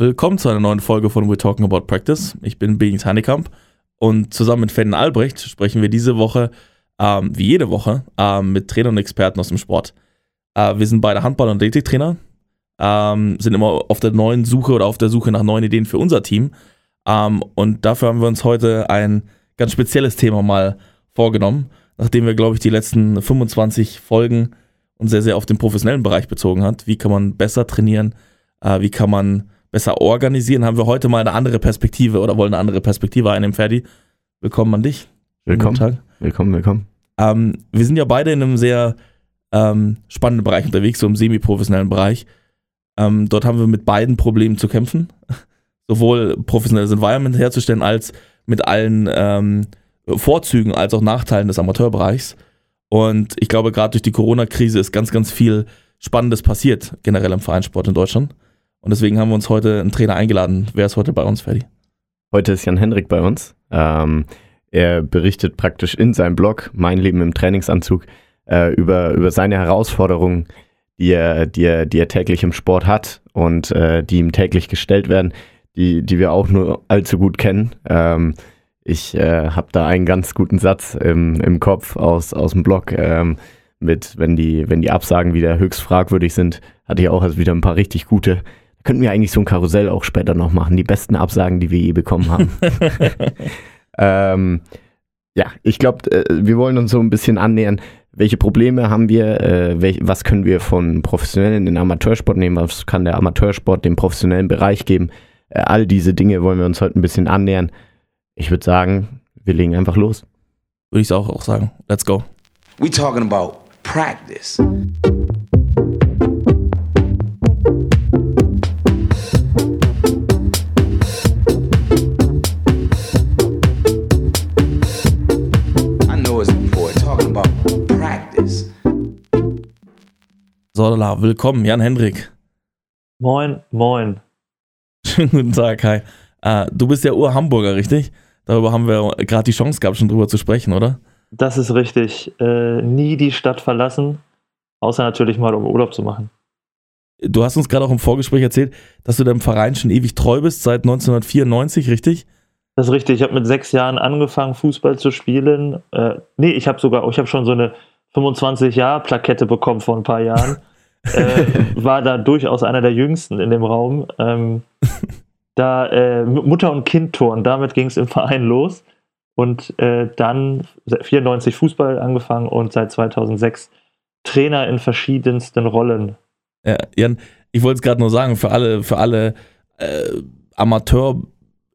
Willkommen zu einer neuen Folge von We're Talking About Practice. Ich bin Beings Heinekamp und zusammen mit Ferdinand Albrecht sprechen wir diese Woche, ähm, wie jede Woche, ähm, mit Trainern und Experten aus dem Sport. Äh, wir sind beide Handball- und Athletiktrainer, ähm, sind immer auf der neuen Suche oder auf der Suche nach neuen Ideen für unser Team. Ähm, und dafür haben wir uns heute ein ganz spezielles Thema mal vorgenommen, nachdem wir, glaube ich, die letzten 25 Folgen uns sehr, sehr auf den professionellen Bereich bezogen hat. Wie kann man besser trainieren? Äh, wie kann man besser organisieren? Haben wir heute mal eine andere Perspektive oder wollen eine andere Perspektive einnehmen, Ferdi? Willkommen an dich. Willkommen. Willkommen, willkommen. Ähm, wir sind ja beide in einem sehr ähm, spannenden Bereich unterwegs, so im semi-professionellen Bereich. Ähm, dort haben wir mit beiden Problemen zu kämpfen. Sowohl professionelles Environment herzustellen, als mit allen ähm, Vorzügen als auch Nachteilen des Amateurbereichs. Und ich glaube, gerade durch die Corona-Krise ist ganz, ganz viel Spannendes passiert, generell im Vereinssport in Deutschland. Und deswegen haben wir uns heute einen Trainer eingeladen. Wer ist heute bei uns, Ferdi? Heute ist Jan Hendrik bei uns. Ähm, er berichtet praktisch in seinem Blog Mein Leben im Trainingsanzug äh, über, über seine Herausforderungen, die er, die, er, die er täglich im Sport hat und äh, die ihm täglich gestellt werden, die, die wir auch nur allzu gut kennen. Ähm, ich äh, habe da einen ganz guten Satz im, im Kopf aus, aus dem Blog ähm, mit, wenn die, wenn die Absagen wieder höchst fragwürdig sind, hatte ich auch also wieder ein paar richtig gute. Könnten wir eigentlich so ein Karussell auch später noch machen, die besten Absagen, die wir je bekommen haben. ähm, ja, ich glaube, äh, wir wollen uns so ein bisschen annähern. Welche Probleme haben wir? Äh, welch, was können wir von professionellen in den Amateursport nehmen? Was kann der Amateursport dem professionellen Bereich geben? Äh, all diese Dinge wollen wir uns heute ein bisschen annähern. Ich würde sagen, wir legen einfach los. Würde ich auch, auch sagen. Let's go. We talking about practice. Sodala, willkommen, Jan Hendrik. Moin, moin. Schönen guten Tag, hi. Äh, du bist ja Ur-Hamburger, richtig? Darüber haben wir gerade die Chance gehabt, schon drüber zu sprechen, oder? Das ist richtig. Äh, nie die Stadt verlassen, außer natürlich mal, um Urlaub zu machen. Du hast uns gerade auch im Vorgespräch erzählt, dass du deinem Verein schon ewig treu bist, seit 1994, richtig? Das ist richtig. Ich habe mit sechs Jahren angefangen, Fußball zu spielen. Äh, nee, ich habe sogar, ich habe schon so eine 25-Jahr-Plakette bekommen vor ein paar Jahren. äh, war da durchaus einer der jüngsten in dem Raum. Ähm, da äh, Mutter- und Kind-Toren, damit ging es im Verein los. Und äh, dann 94 Fußball angefangen und seit 2006 Trainer in verschiedensten Rollen. Ja, Jan, ich wollte es gerade nur sagen, für alle, für alle äh,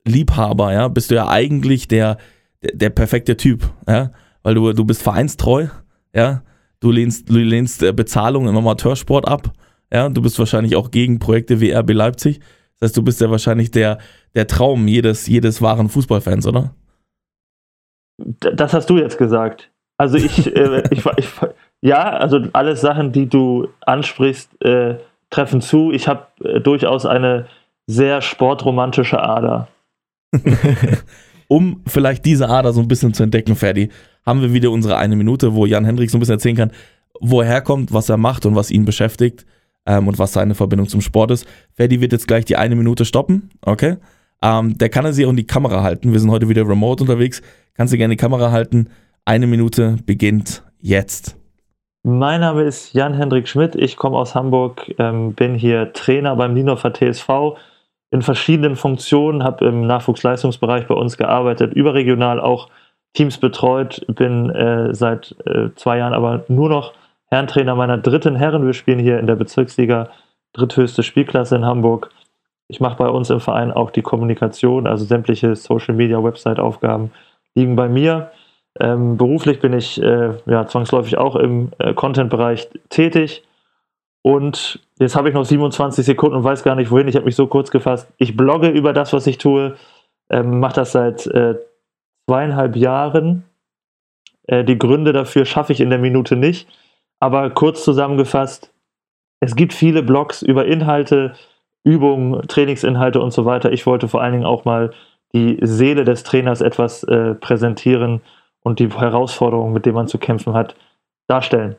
Amateurliebhaber, ja, bist du ja eigentlich der, der, der perfekte Typ, ja, weil du, du bist vereinstreu, ja, du lehnst, du lehnst äh, Bezahlung im Amateursport ab. Ja, du bist wahrscheinlich auch gegen Projekte wie RB Leipzig. Das heißt, du bist ja wahrscheinlich der, der Traum jedes, jedes wahren Fußballfans, oder? Das hast du jetzt gesagt. Also ich, äh, ich, ich, ja, also alles Sachen, die du ansprichst, äh, treffen zu. Ich habe äh, durchaus eine sehr sportromantische Ader. um vielleicht diese Ader so ein bisschen zu entdecken, Ferdi, haben wir wieder unsere eine Minute, wo Jan Hendrik so ein bisschen erzählen kann, wo er herkommt, was er macht und was ihn beschäftigt ähm, und was seine Verbindung zum Sport ist. Ferdi wird jetzt gleich die eine Minute stoppen, okay? Ähm, der kann er sich auch in die Kamera halten. Wir sind heute wieder remote unterwegs. Kannst du gerne die Kamera halten. Eine Minute beginnt jetzt. Mein Name ist Jan-Hendrik Schmidt. Ich komme aus Hamburg, ähm, bin hier Trainer beim Nienhofer TSV in verschiedenen Funktionen, habe im Nachwuchsleistungsbereich bei uns gearbeitet, überregional auch Teams betreut, bin äh, seit äh, zwei Jahren aber nur noch Herrentrainer meiner dritten Herren. Wir spielen hier in der Bezirksliga dritthöchste Spielklasse in Hamburg. Ich mache bei uns im Verein auch die Kommunikation, also sämtliche Social Media, Website-Aufgaben liegen bei mir. Ähm, beruflich bin ich äh, ja, zwangsläufig auch im äh, Content-Bereich tätig. Und jetzt habe ich noch 27 Sekunden und weiß gar nicht wohin. Ich habe mich so kurz gefasst. Ich blogge über das, was ich tue. Ähm, mache das seit äh, zweieinhalb Jahren. Äh, die Gründe dafür schaffe ich in der Minute nicht. Aber kurz zusammengefasst, es gibt viele Blogs über Inhalte, Übungen, Trainingsinhalte und so weiter. Ich wollte vor allen Dingen auch mal die Seele des Trainers etwas äh, präsentieren und die Herausforderungen, mit denen man zu kämpfen hat, darstellen.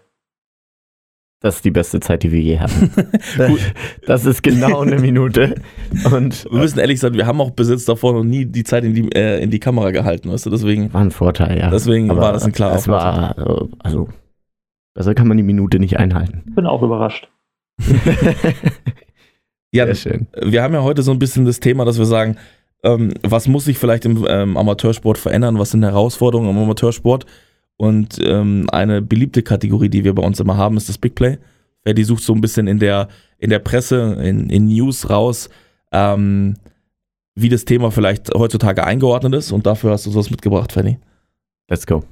Das ist die beste Zeit, die wir je hatten. das ist genau eine Minute. Und wir müssen ehrlich sagen, wir haben auch Besitz davon und nie die Zeit in die, äh, in die Kamera gehalten, weißt du? Deswegen. War ein Vorteil, ja. Deswegen Aber war das ein klarer es war, Also, besser kann man die Minute nicht einhalten. Bin auch überrascht. ja, Sehr schön. Wir haben ja heute so ein bisschen das Thema, dass wir sagen, ähm, was muss sich vielleicht im ähm, Amateursport verändern? Was sind Herausforderungen im Amateursport? Und ähm, eine beliebte Kategorie, die wir bei uns immer haben, ist das Big Play. Die sucht so ein bisschen in der, in der Presse, in, in News raus, ähm, wie das Thema vielleicht heutzutage eingeordnet ist. Und dafür hast du sowas mitgebracht, Fanny. Let's go.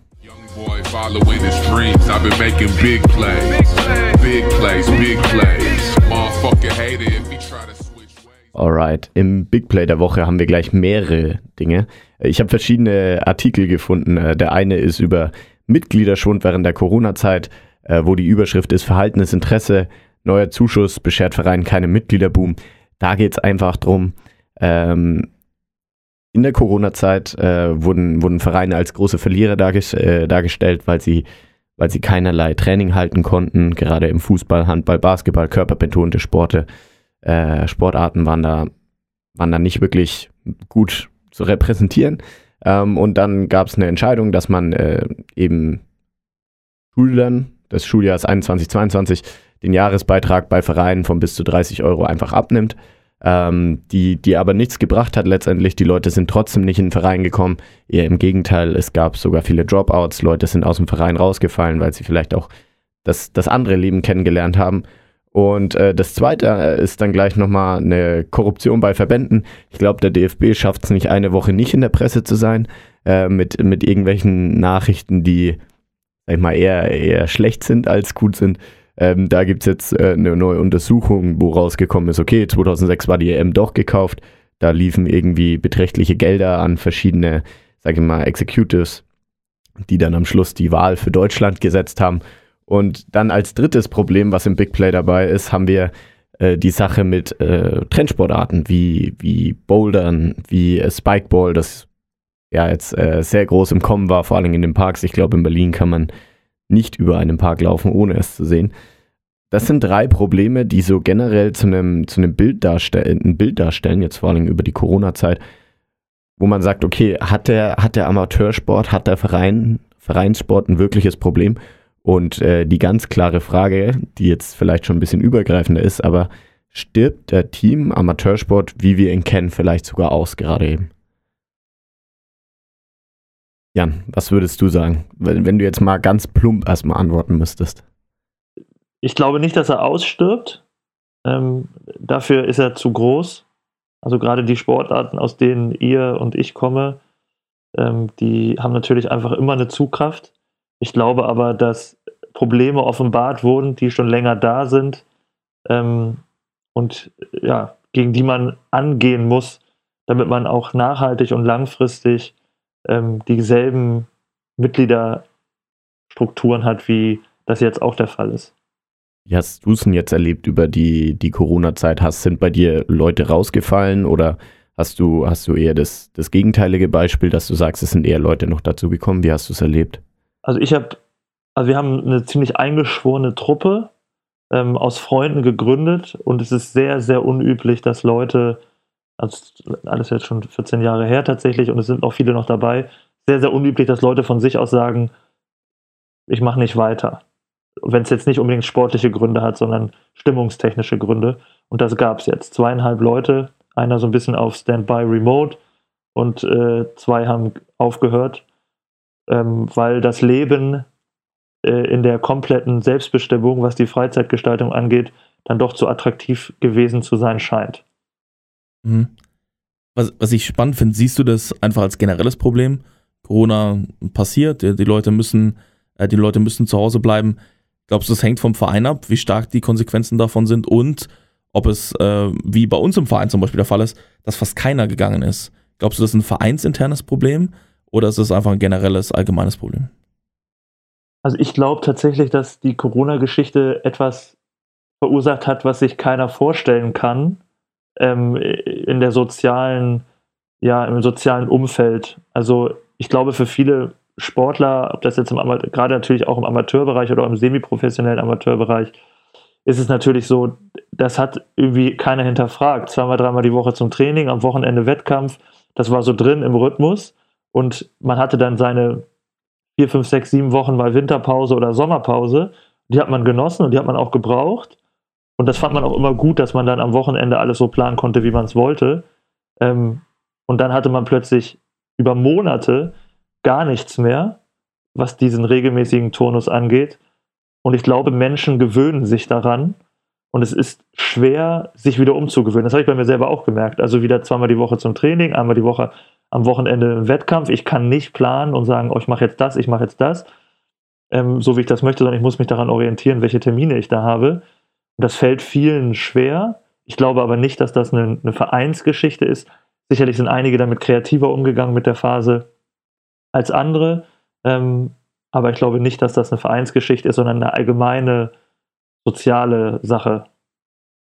Boy following his dreams. I've been making big plays. Big plays, big plays. Motherfucker hater if he try to switch ways. Alright, im Big Play der Woche haben wir gleich mehrere Dinge. Ich habe verschiedene Artikel gefunden. Äh, der eine ist über Mitgliederschwund während der Corona-Zeit, äh, wo die Überschrift ist Verhaltenes Interesse, neuer Zuschuss beschert Verein keine Mitgliederboom. Da geht es einfach darum, ähm, in der Corona-Zeit äh, wurden, wurden Vereine als große Verlierer darges äh, dargestellt, weil sie, weil sie keinerlei Training halten konnten. Gerade im Fußball, Handball, Basketball, körperbetonte Sporte, äh, Sportarten waren da, waren da nicht wirklich gut zu repräsentieren. Ähm, und dann gab es eine Entscheidung, dass man äh, eben Schülern des Schuljahres 21-22 den Jahresbeitrag bei Vereinen von bis zu 30 Euro einfach abnimmt, ähm, die, die aber nichts gebracht hat letztendlich. Die Leute sind trotzdem nicht in den Verein gekommen. Eher im Gegenteil, es gab sogar viele Dropouts. Leute sind aus dem Verein rausgefallen, weil sie vielleicht auch das, das andere Leben kennengelernt haben. Und äh, das Zweite äh, ist dann gleich nochmal eine Korruption bei Verbänden. Ich glaube, der DFB schafft es nicht, eine Woche nicht in der Presse zu sein, äh, mit, mit irgendwelchen Nachrichten, die, sag ich mal, eher, eher schlecht sind als gut sind. Ähm, da gibt es jetzt äh, eine neue Untersuchung, wo rausgekommen ist, okay, 2006 war die EM doch gekauft. Da liefen irgendwie beträchtliche Gelder an verschiedene, sag ich mal, Executives, die dann am Schluss die Wahl für Deutschland gesetzt haben. Und dann als drittes Problem, was im Big Play dabei ist, haben wir äh, die Sache mit äh, Trendsportarten wie, wie Bouldern, wie äh, Spikeball, das ja jetzt äh, sehr groß im Kommen war, vor allem in den Parks. Ich glaube, in Berlin kann man nicht über einen Park laufen, ohne es zu sehen. Das sind drei Probleme, die so generell zu einem, zu einem Bild darstellen, ein Bild darstellen, jetzt vor allem über die Corona-Zeit, wo man sagt, okay, hat der, hat der Amateursport, hat der Verein, Vereinssport ein wirkliches Problem? Und äh, die ganz klare Frage, die jetzt vielleicht schon ein bisschen übergreifender ist, aber stirbt der Team Amateursport, wie wir ihn kennen, vielleicht sogar aus gerade eben? Jan, was würdest du sagen, wenn, wenn du jetzt mal ganz plump erstmal antworten müsstest? Ich glaube nicht, dass er ausstirbt. Ähm, dafür ist er zu groß. Also gerade die Sportarten, aus denen ihr und ich komme, ähm, die haben natürlich einfach immer eine Zugkraft. Ich glaube aber, dass Probleme offenbart wurden, die schon länger da sind ähm, und ja, gegen die man angehen muss, damit man auch nachhaltig und langfristig ähm, dieselben Mitgliederstrukturen hat, wie das jetzt auch der Fall ist. Wie hast du es denn jetzt erlebt über die, die Corona-Zeit? Sind bei dir Leute rausgefallen oder hast du, hast du eher das, das gegenteilige Beispiel, dass du sagst, es sind eher Leute noch dazu gekommen? Wie hast du es erlebt? Also ich habe, also wir haben eine ziemlich eingeschworene Truppe ähm, aus Freunden gegründet und es ist sehr, sehr unüblich, dass Leute, also alles jetzt schon 14 Jahre her tatsächlich und es sind auch viele noch dabei, sehr, sehr unüblich, dass Leute von sich aus sagen, ich mache nicht weiter. Wenn es jetzt nicht unbedingt sportliche Gründe hat, sondern stimmungstechnische Gründe. Und das gab es jetzt. Zweieinhalb Leute, einer so ein bisschen auf Standby Remote und äh, zwei haben aufgehört ähm, weil das Leben äh, in der kompletten Selbstbestimmung, was die Freizeitgestaltung angeht, dann doch zu attraktiv gewesen zu sein scheint. Mhm. Was, was ich spannend finde, siehst du das einfach als generelles Problem? Corona passiert, die, die Leute müssen, äh, die Leute müssen zu Hause bleiben. Glaubst du, das hängt vom Verein ab, wie stark die Konsequenzen davon sind und ob es, äh, wie bei uns im Verein zum Beispiel der Fall ist, dass fast keiner gegangen ist? Glaubst du, das ist ein vereinsinternes Problem oder ist es einfach ein generelles, allgemeines Problem? Also ich glaube tatsächlich, dass die Corona-Geschichte etwas verursacht hat, was sich keiner vorstellen kann ähm, in der sozialen, ja, im sozialen Umfeld. Also ich glaube, für viele Sportler, ob das jetzt im gerade natürlich auch im Amateurbereich oder im semiprofessionellen Amateurbereich, ist es natürlich so, das hat irgendwie keiner hinterfragt. Zweimal, dreimal die Woche zum Training, am Wochenende Wettkampf. Das war so drin im Rhythmus. Und man hatte dann seine vier, fünf, sechs, sieben Wochen mal Winterpause oder Sommerpause. Die hat man genossen und die hat man auch gebraucht. Und das fand man auch immer gut, dass man dann am Wochenende alles so planen konnte, wie man es wollte. Ähm, und dann hatte man plötzlich über Monate gar nichts mehr, was diesen regelmäßigen Turnus angeht. Und ich glaube, Menschen gewöhnen sich daran. Und es ist schwer, sich wieder umzugewöhnen. Das habe ich bei mir selber auch gemerkt. Also wieder zweimal die Woche zum Training, einmal die Woche am Wochenende im Wettkampf. Ich kann nicht planen und sagen, oh, ich mache jetzt das, ich mache jetzt das, ähm, so wie ich das möchte, sondern ich muss mich daran orientieren, welche Termine ich da habe. Und das fällt vielen schwer. Ich glaube aber nicht, dass das eine, eine Vereinsgeschichte ist. Sicherlich sind einige damit kreativer umgegangen mit der Phase als andere. Ähm, aber ich glaube nicht, dass das eine Vereinsgeschichte ist, sondern eine allgemeine soziale Sache.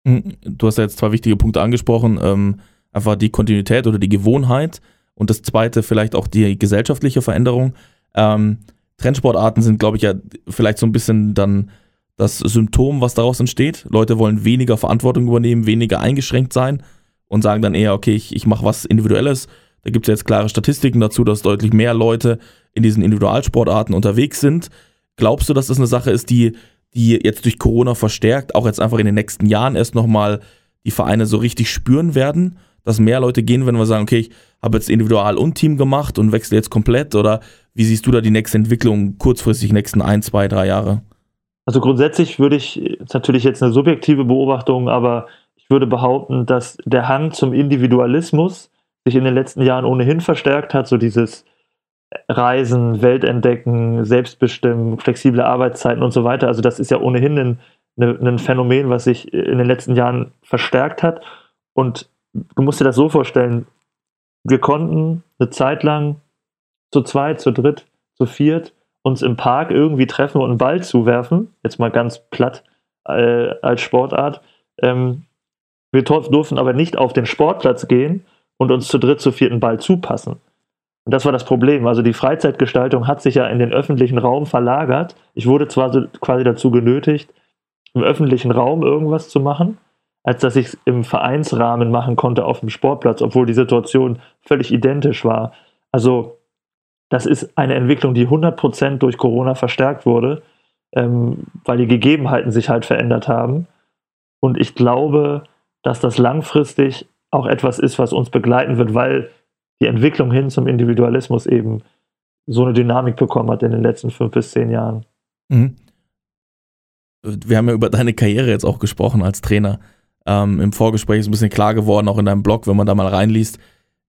Hm, du hast ja jetzt zwei wichtige Punkte angesprochen. Ähm, einfach die Kontinuität oder die Gewohnheit. Und das zweite vielleicht auch die gesellschaftliche Veränderung. Ähm, Trendsportarten sind, glaube ich, ja vielleicht so ein bisschen dann das Symptom, was daraus entsteht. Leute wollen weniger Verantwortung übernehmen, weniger eingeschränkt sein und sagen dann eher, okay, ich, ich mache was Individuelles. Da gibt es jetzt klare Statistiken dazu, dass deutlich mehr Leute in diesen Individualsportarten unterwegs sind. Glaubst du, dass das eine Sache ist, die, die jetzt durch Corona verstärkt, auch jetzt einfach in den nächsten Jahren erst nochmal die Vereine so richtig spüren werden? Dass mehr Leute gehen, wenn wir sagen, okay, ich habe jetzt Individual und Team gemacht und wechsle jetzt komplett? Oder wie siehst du da die nächste Entwicklung kurzfristig, nächsten ein, zwei, drei Jahre? Also grundsätzlich würde ich, ist natürlich jetzt eine subjektive Beobachtung, aber ich würde behaupten, dass der Hang zum Individualismus sich in den letzten Jahren ohnehin verstärkt hat, so dieses Reisen, Weltentdecken, Selbstbestimmen, flexible Arbeitszeiten und so weiter. Also das ist ja ohnehin ein, ein Phänomen, was sich in den letzten Jahren verstärkt hat. Und du musst dir das so vorstellen, wir konnten eine Zeit lang zu zweit, zu dritt, zu viert uns im Park irgendwie treffen und einen Ball zuwerfen, jetzt mal ganz platt äh, als Sportart. Ähm, wir durften aber nicht auf den Sportplatz gehen und uns zu dritt, zu vierten Ball zupassen. Und das war das Problem. Also die Freizeitgestaltung hat sich ja in den öffentlichen Raum verlagert. Ich wurde zwar so quasi dazu genötigt, im öffentlichen Raum irgendwas zu machen, als dass ich es im Vereinsrahmen machen konnte auf dem Sportplatz, obwohl die Situation völlig identisch war. Also das ist eine Entwicklung, die 100% durch Corona verstärkt wurde, ähm, weil die Gegebenheiten sich halt verändert haben. Und ich glaube, dass das langfristig auch etwas ist, was uns begleiten wird, weil die Entwicklung hin zum Individualismus eben so eine Dynamik bekommen hat in den letzten fünf bis zehn Jahren. Mhm. Wir haben ja über deine Karriere jetzt auch gesprochen als Trainer. Ähm, Im Vorgespräch ist ein bisschen klar geworden, auch in deinem Blog, wenn man da mal reinliest,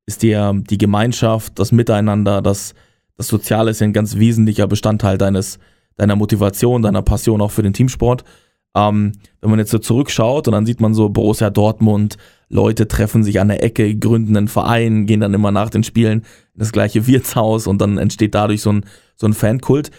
ist dir die Gemeinschaft, das Miteinander, das, das Soziale ist ja ein ganz wesentlicher Bestandteil deines, deiner Motivation, deiner Passion auch für den Teamsport. Ähm, wenn man jetzt so zurückschaut und dann sieht man so Borussia Dortmund, Leute treffen sich an der Ecke, gründen einen Verein, gehen dann immer nach den Spielen in das gleiche Wirtshaus und dann entsteht dadurch so ein, so ein Fankult.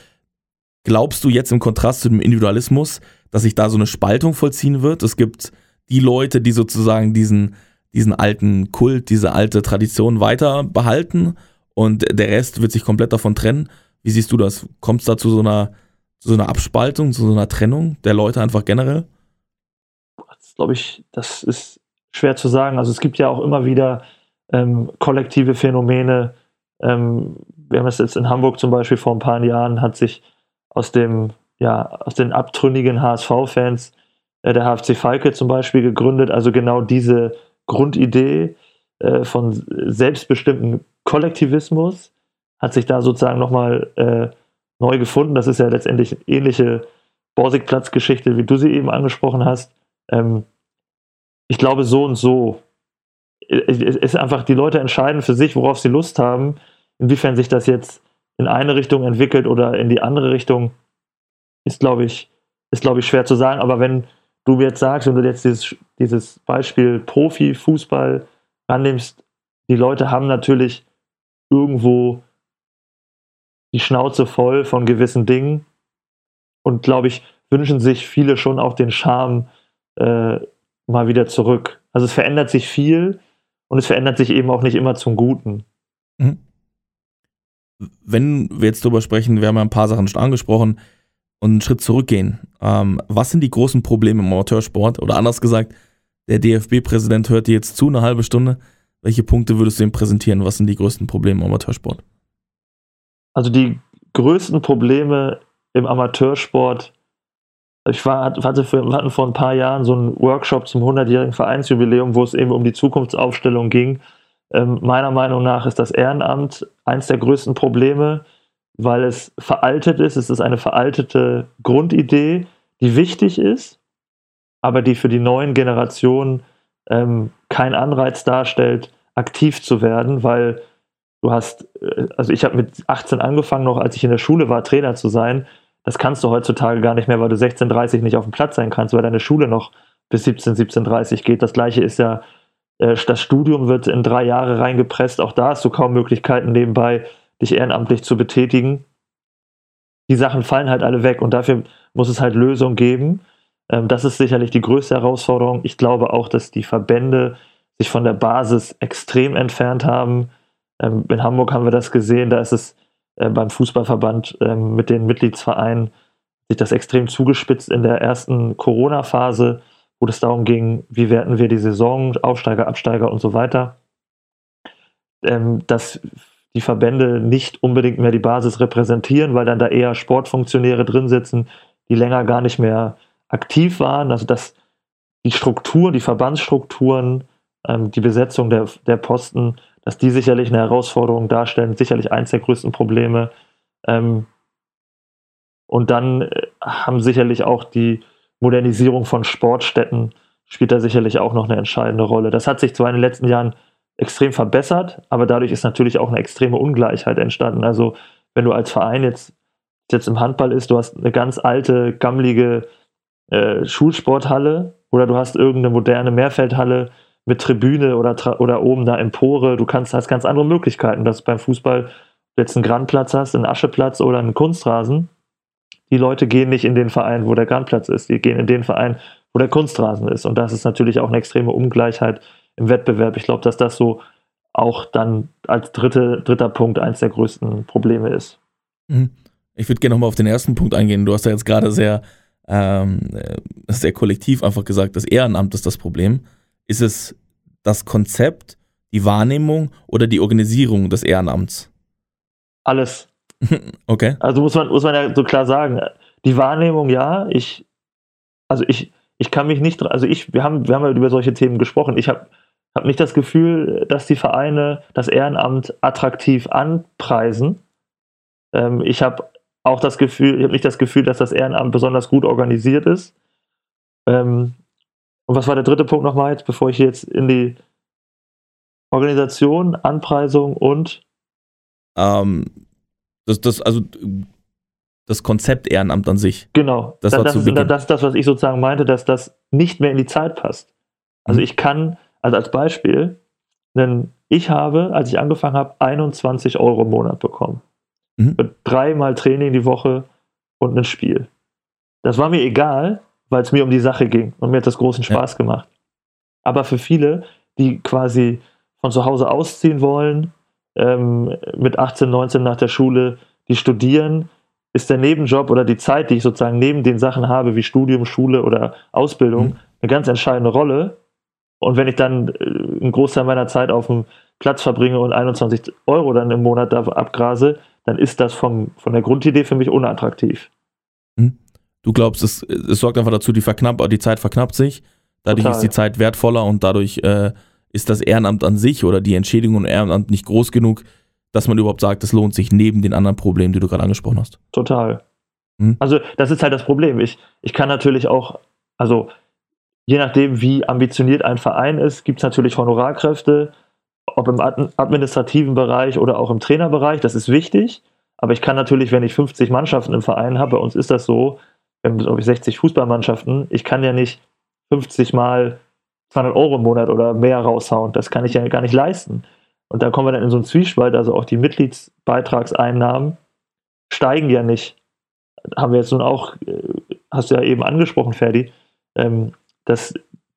Glaubst du jetzt im Kontrast zu dem Individualismus, dass sich da so eine Spaltung vollziehen wird? Es gibt die Leute, die sozusagen diesen, diesen alten Kult, diese alte Tradition weiter behalten und der Rest wird sich komplett davon trennen. Wie siehst du das? Kommt es da zu so einer, zu so einer Abspaltung, zu so einer Trennung der Leute einfach generell? Das glaube ich, das ist schwer zu sagen. Also es gibt ja auch immer wieder ähm, kollektive Phänomene. Ähm, wir haben es jetzt in Hamburg zum Beispiel vor ein paar Jahren, hat sich aus dem, ja, aus den abtrünnigen HSV-Fans der HFC Falke zum Beispiel gegründet. Also genau diese Grundidee äh, von selbstbestimmten Kollektivismus hat sich da sozusagen nochmal äh, neu gefunden. Das ist ja letztendlich ähnliche Borsigplatz-Geschichte, wie du sie eben angesprochen hast. Ähm, ich glaube, so und so. Ist einfach, die Leute entscheiden für sich, worauf sie Lust haben. Inwiefern sich das jetzt in eine Richtung entwickelt oder in die andere Richtung, ist, glaube ich, ist, glaube ich, schwer zu sagen. Aber wenn du jetzt sagst, wenn du jetzt dieses, dieses Beispiel Profi-Fußball annimmst, die Leute haben natürlich irgendwo die Schnauze voll von gewissen Dingen und glaube ich, wünschen sich viele schon auch den Charme äh, mal wieder zurück. Also es verändert sich viel und es verändert sich eben auch nicht immer zum Guten. Mhm. Wenn wir jetzt darüber sprechen, wir haben ja ein paar Sachen schon angesprochen, und einen Schritt zurückgehen. Ähm, was sind die großen Probleme im Amateursport? Oder anders gesagt, der DFB-Präsident hört dir jetzt zu, eine halbe Stunde. Welche Punkte würdest du ihm präsentieren? Was sind die größten Probleme im Amateursport? Also die größten Probleme im Amateursport, ich war, hatte für, hatten vor ein paar Jahren so einen Workshop zum 100-jährigen Vereinsjubiläum, wo es eben um die Zukunftsaufstellung ging. Ähm, meiner Meinung nach ist das Ehrenamt eines der größten Probleme, weil es veraltet ist. Es ist eine veraltete Grundidee, die wichtig ist, aber die für die neuen Generationen ähm, keinen Anreiz darstellt, aktiv zu werden, weil du hast, äh, also ich habe mit 18 angefangen, noch als ich in der Schule war, Trainer zu sein. Das kannst du heutzutage gar nicht mehr, weil du 16.30 nicht auf dem Platz sein kannst, weil deine Schule noch bis 17, 17.30 geht. Das gleiche ist ja, äh, das Studium wird in drei Jahre reingepresst. Auch da hast du kaum Möglichkeiten nebenbei, dich ehrenamtlich zu betätigen. Die Sachen fallen halt alle weg und dafür muss es halt Lösungen geben. Ähm, das ist sicherlich die größte Herausforderung. Ich glaube auch, dass die Verbände sich von der Basis extrem entfernt haben. Ähm, in Hamburg haben wir das gesehen, da ist es äh, beim Fußballverband ähm, mit den Mitgliedsvereinen sich das extrem zugespitzt in der ersten Corona-Phase, wo es darum ging, wie werten wir die Saison, Aufsteiger, Absteiger und so weiter. dass die Verbände nicht unbedingt mehr die Basis repräsentieren, weil dann da eher Sportfunktionäre drin sitzen, die länger gar nicht mehr aktiv waren. Also dass die Struktur, die Verbandsstrukturen, ähm, die Besetzung der, der Posten, dass die sicherlich eine Herausforderung darstellen, sicherlich eins der größten Probleme. Ähm, und dann äh, haben sicherlich auch die Modernisierung von Sportstätten spielt da sicherlich auch noch eine entscheidende Rolle. Das hat sich zwar in den letzten Jahren extrem verbessert, aber dadurch ist natürlich auch eine extreme Ungleichheit entstanden. Also wenn du als Verein jetzt, jetzt im Handball ist, du hast eine ganz alte, gammlige äh, Schulsporthalle oder du hast irgendeine moderne Mehrfeldhalle mit Tribüne oder, oder oben da Empore, du kannst, hast ganz andere Möglichkeiten. dass beim Fußball jetzt einen Grandplatz hast, einen Ascheplatz oder einen Kunstrasen. Die Leute gehen nicht in den Verein, wo der Grandplatz ist, die gehen in den Verein, wo der Kunstrasen ist. Und das ist natürlich auch eine extreme Ungleichheit im Wettbewerb. Ich glaube, dass das so auch dann als dritte, dritter Punkt eines der größten Probleme ist. Mhm. Ich würde gerne nochmal auf den ersten Punkt eingehen. Du hast ja jetzt gerade sehr, ähm, äh, sehr kollektiv einfach gesagt, das Ehrenamt ist das Problem. Ist es das Konzept, die Wahrnehmung oder die Organisierung des Ehrenamts? Alles. okay. Also muss man, muss man ja so klar sagen, die Wahrnehmung ja, ich, also ich, ich kann mich nicht, also ich, wir haben, wir haben ja über solche Themen gesprochen. Ich habe habe nicht das Gefühl, dass die Vereine das Ehrenamt attraktiv anpreisen. Ähm, ich habe auch das Gefühl, ich habe nicht das Gefühl, dass das Ehrenamt besonders gut organisiert ist. Ähm, und was war der dritte Punkt nochmal jetzt, bevor ich jetzt in die Organisation, Anpreisung und ähm, das, das, also das Konzept Ehrenamt an sich. Genau. Das, das, das, ist, das ist das, was ich sozusagen meinte, dass das nicht mehr in die Zeit passt. Also mhm. ich kann also als Beispiel, denn ich habe, als ich angefangen habe, 21 Euro im Monat bekommen. Mhm. Für dreimal Training die Woche und ein Spiel. Das war mir egal, weil es mir um die Sache ging und mir hat das großen Spaß ja. gemacht. Aber für viele, die quasi von zu Hause ausziehen wollen, ähm, mit 18, 19 nach der Schule, die studieren, ist der Nebenjob oder die Zeit, die ich sozusagen neben den Sachen habe, wie Studium, Schule oder Ausbildung, mhm. eine ganz entscheidende Rolle. Und wenn ich dann äh, einen Großteil meiner Zeit auf dem Platz verbringe und 21 Euro dann im Monat da abgrase, dann ist das vom, von der Grundidee für mich unattraktiv. Hm. Du glaubst, es, es sorgt einfach dazu, die, verknapp, die Zeit verknappt sich, dadurch Total. ist die Zeit wertvoller und dadurch äh, ist das Ehrenamt an sich oder die Entschädigung im Ehrenamt nicht groß genug, dass man überhaupt sagt, es lohnt sich neben den anderen Problemen, die du gerade angesprochen hast. Total. Hm? Also das ist halt das Problem. Ich, ich kann natürlich auch, also je nachdem, wie ambitioniert ein Verein ist, gibt es natürlich Honorarkräfte, ob im administrativen Bereich oder auch im Trainerbereich. Das ist wichtig. Aber ich kann natürlich, wenn ich 50 Mannschaften im Verein habe, bei uns ist das so, wir haben glaube ich 60 Fußballmannschaften, ich kann ja nicht 50 mal 200 Euro im Monat oder mehr raushauen. Das kann ich ja gar nicht leisten. Und da kommen wir dann in so einen Zwiespalt, also auch die Mitgliedsbeitragseinnahmen steigen ja nicht. Haben wir jetzt nun auch, äh, hast du ja eben angesprochen, Ferdi, ähm, dass